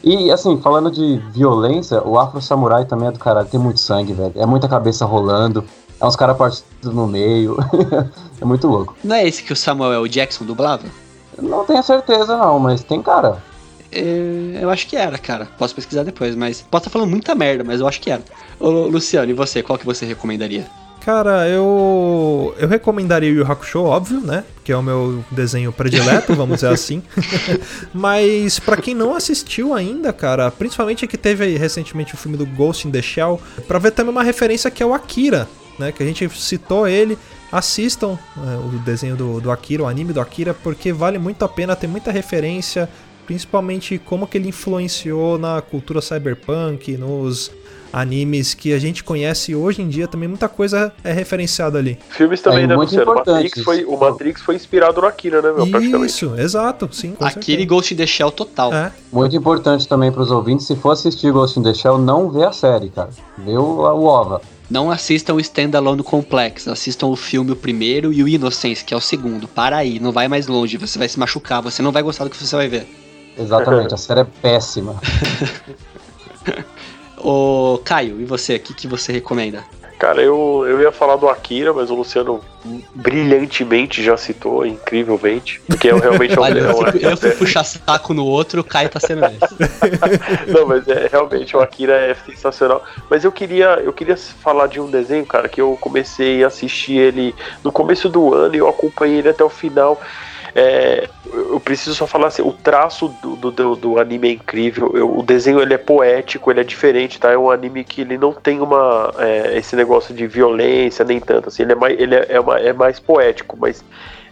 E, assim, falando de violência, o Afro Samurai também é do caralho, tem muito sangue, velho. É muita cabeça rolando, é uns caras partidos no meio, é muito louco. Não é esse que o Samuel L. Jackson dublava? Não tenho certeza não, mas tem cara. É, eu acho que era, cara. Posso pesquisar depois, mas. Posso estar falando muita merda, mas eu acho que era. Ô, Luciano, e você? Qual que você recomendaria? Cara, eu eu recomendaria o Yu Hakusho, óbvio, né? Que é o meu desenho predileto, vamos dizer assim. Mas pra quem não assistiu ainda, cara, principalmente que teve aí recentemente o filme do Ghost in the Shell, pra ver também uma referência que é o Akira, né? Que a gente citou ele. Assistam é, o desenho do, do Akira, o anime do Akira, porque vale muito a pena, tem muita referência, principalmente como que ele influenciou na cultura cyberpunk, nos animes que a gente conhece hoje em dia, também muita coisa é referenciada ali. Filmes também, É né, Luciano? Matrix foi, o Matrix foi inspirado no Akira, né, meu? Praticamente. Isso, exato, sim. Akira e Ghost in the Shell total. É. Muito importante também pros ouvintes, se for assistir Ghost in the Shell, não vê a série, cara. Vê o, o OVA. Não assistam o Standalone Complex, assistam o filme o primeiro e o Innocence, que é o segundo. Para aí, não vai mais longe, você vai se machucar, você não vai gostar do que você vai ver. Exatamente, a série é péssima. Ô, Caio, e você? O que, que você recomenda? Cara, eu, eu ia falar do Akira, mas o Luciano brilhantemente já citou, incrivelmente. Porque eu realmente Olha, eu, é um- fui, eu fui puxar saco no outro, o Caio tá sendo esse. Não, mas é, realmente o Akira é sensacional. Mas eu queria, eu queria falar de um desenho, cara, que eu comecei a assistir ele no começo do ano e eu acompanhei ele até o final. É, eu preciso só falar assim, o traço do, do, do- anime é incrível, eu- o desenho ele é poético, ele é diferente, tá? É um anime que ele não tem uma é, esse negócio de violência nem tanto, assim, ele é mais, ele é, é uma- é mais poético, mas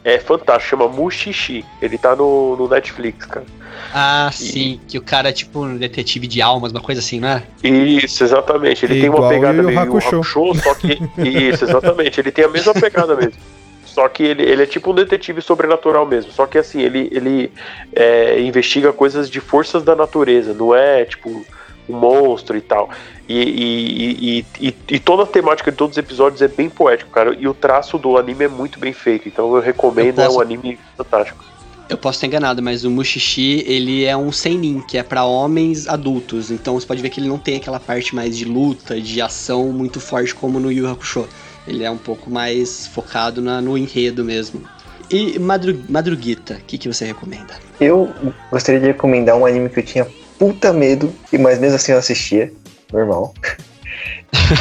é fantástico, chama Mushishi, ele tá no, no Netflix, cara. Ah, sim, que o cara é tipo um detetive de almas, uma coisa assim, não é? Isso, exatamente. Ele tem Igual uma pegada meio Hakusho. Hakusho, só que. Isso, exatamente. Ele tem a mesma pegada mesmo. Só que ele, ele é tipo um detetive sobrenatural mesmo. Só que assim, ele, ele é, investiga coisas de forças da natureza, não é tipo um monstro e tal. E, e, e, e, toda a temática de todos os episódios é bem poético, cara. E o traço do anime é muito bem feito. Então eu recomendo, Eu é posso- um anime fantástico. Eu posso estar enganado, mas o Mushishi, ele é um seinen, que é pra homens adultos. Então você pode ver que ele não tem aquela parte mais de luta, de ação muito forte como no Yu Hakusho. Ele é um pouco mais focado na- no enredo mesmo. E Madru, Madruguita, o que, que você recomenda? Eu gostaria de recomendar um anime que eu tinha puta medo, e mas mesmo assim eu assistia, normal.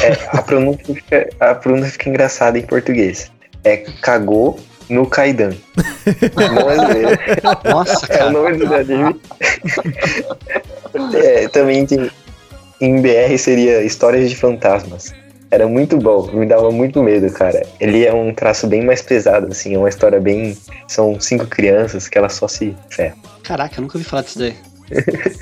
É, a, pronúncia fica, a pronúncia fica engraçada em português. É Cagou no Kaidan. É. Nossa, É o nome do anime. É, também tem, em BR seria Histórias de Fantasmas. Era muito bom, me dava muito medo, cara. Ele é um traço bem mais pesado, assim, é uma história bem. São cinco crianças que elas só se ferram. Caraca, eu nunca ouvi falar disso daí.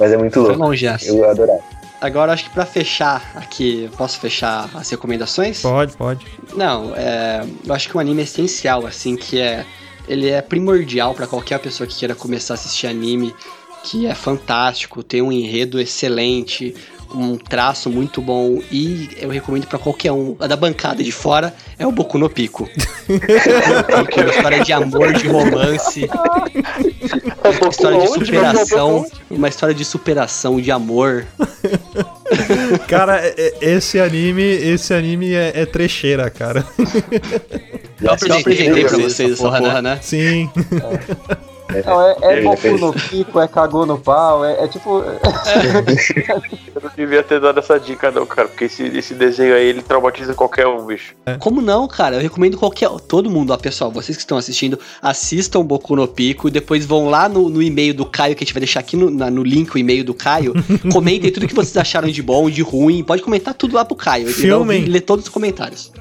Mas é muito Foi louco. longe essa. Eu adorava. Agora acho que pra fechar aqui, posso fechar as recomendações? Pode, pode. Não, é, eu acho que um anime essencial, assim, que é. Ele é primordial pra qualquer pessoa que queira começar a assistir anime, que é fantástico, tem um enredo excelente, um traço muito bom e eu recomendo pra qualquer um. A da bancada de fora é o Boku no Pico. É uma história de amor, de romance, uma história de superação, uma história de superação, de amor. Cara, é- é- esse anime, esse anime é, é trecheira, cara. Eu apresentei pra vocês essa porra, porra, né? Sim. Não, é, é fez. no pico, é cagou no pau, é, é tipo. Eu não devia ter dado essa dica, não, cara, porque esse, esse desenho aí ele traumatiza qualquer um, bicho. Como não, cara? Eu recomendo qualquer. Todo mundo, ó, pessoal, vocês que estão assistindo, assistam Boku no Pico, depois vão lá no, no e-mail do Caio, que a gente vai deixar aqui no, na- no link o e-mail do Caio. comentem tudo que vocês acharam de bom, de ruim. Pode comentar tudo lá pro Caio. Filmem. ler todos os comentários.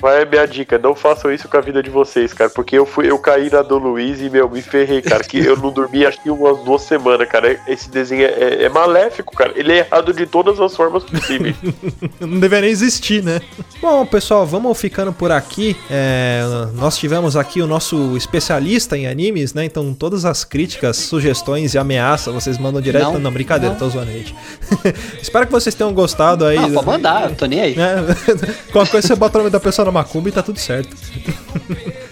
Vai a minha dica, não façam isso com a vida de vocês, cara, porque eu fui, eu caí na do Luiz e, meu, me ferrei, cara, que eu não dormi acho que umas duas semanas, cara. Esse desenho é, é- é maléfico, cara. Ele é errado de todas as formas possíveis. Não deveria nem existir, né? Bom, pessoal, vamos ficando por aqui. É, nós tivemos aqui o nosso especialista em animes, né? Então, todas as críticas, sugestões e ameaças vocês mandam direto. Não, Não, brincadeira, não. tô zoando, gente. Espero que vocês tenham gostado aí. Ah, pode mandar, eu tô nem aí. né? Qualquer coisa você bota o nome da pessoa na macumba e tá tudo certo.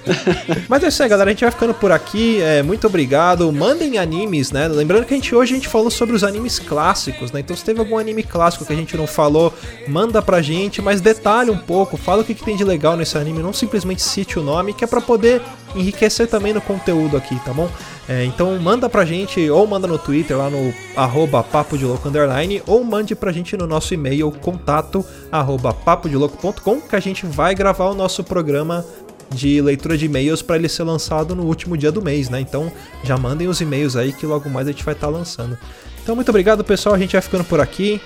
Mas é isso aí, galera. A gente vai ficando por aqui. É, muito obrigado. Mandem animes, né? Lembrando que a gente hoje a gente falou sobre os animes clássicos, né? Então se teve algum anime clássico que a gente não falou, manda pra gente, mas detalhe um pouco, fala o que, que tem de legal nesse anime, não simplesmente cite o nome, que é pra poder enriquecer também no conteúdo aqui, tá bom? É, então manda pra gente, ou manda no Twitter lá no arroba papo de louco underline, ou mande pra gente no nosso e-mail contato arroba papodelouco.com que a gente vai gravar o nosso programa de leitura de e-mails para ele ser lançado no último dia do mês, né? Então já mandem os e-mails aí que logo mais a gente vai estar lançando. Então muito obrigado pessoal, a gente vai ficando por aqui.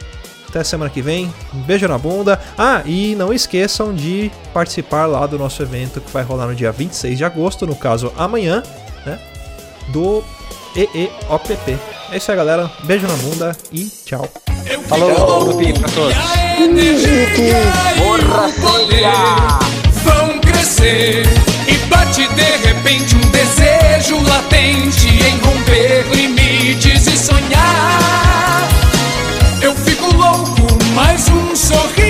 Até semana que vem. Um beijo na bunda. Ah, e não esqueçam de participar lá do nosso evento que vai rolar no dia 26 de agosto, no caso amanhã, né? Do EEOPP. É isso aí, galera. Beijo na bunda e tchau. Falou, pico pra todos. Vão crescer e bate de repente um desejo latente em romper limites e sonhar. Eu fico louco, mas um sorriso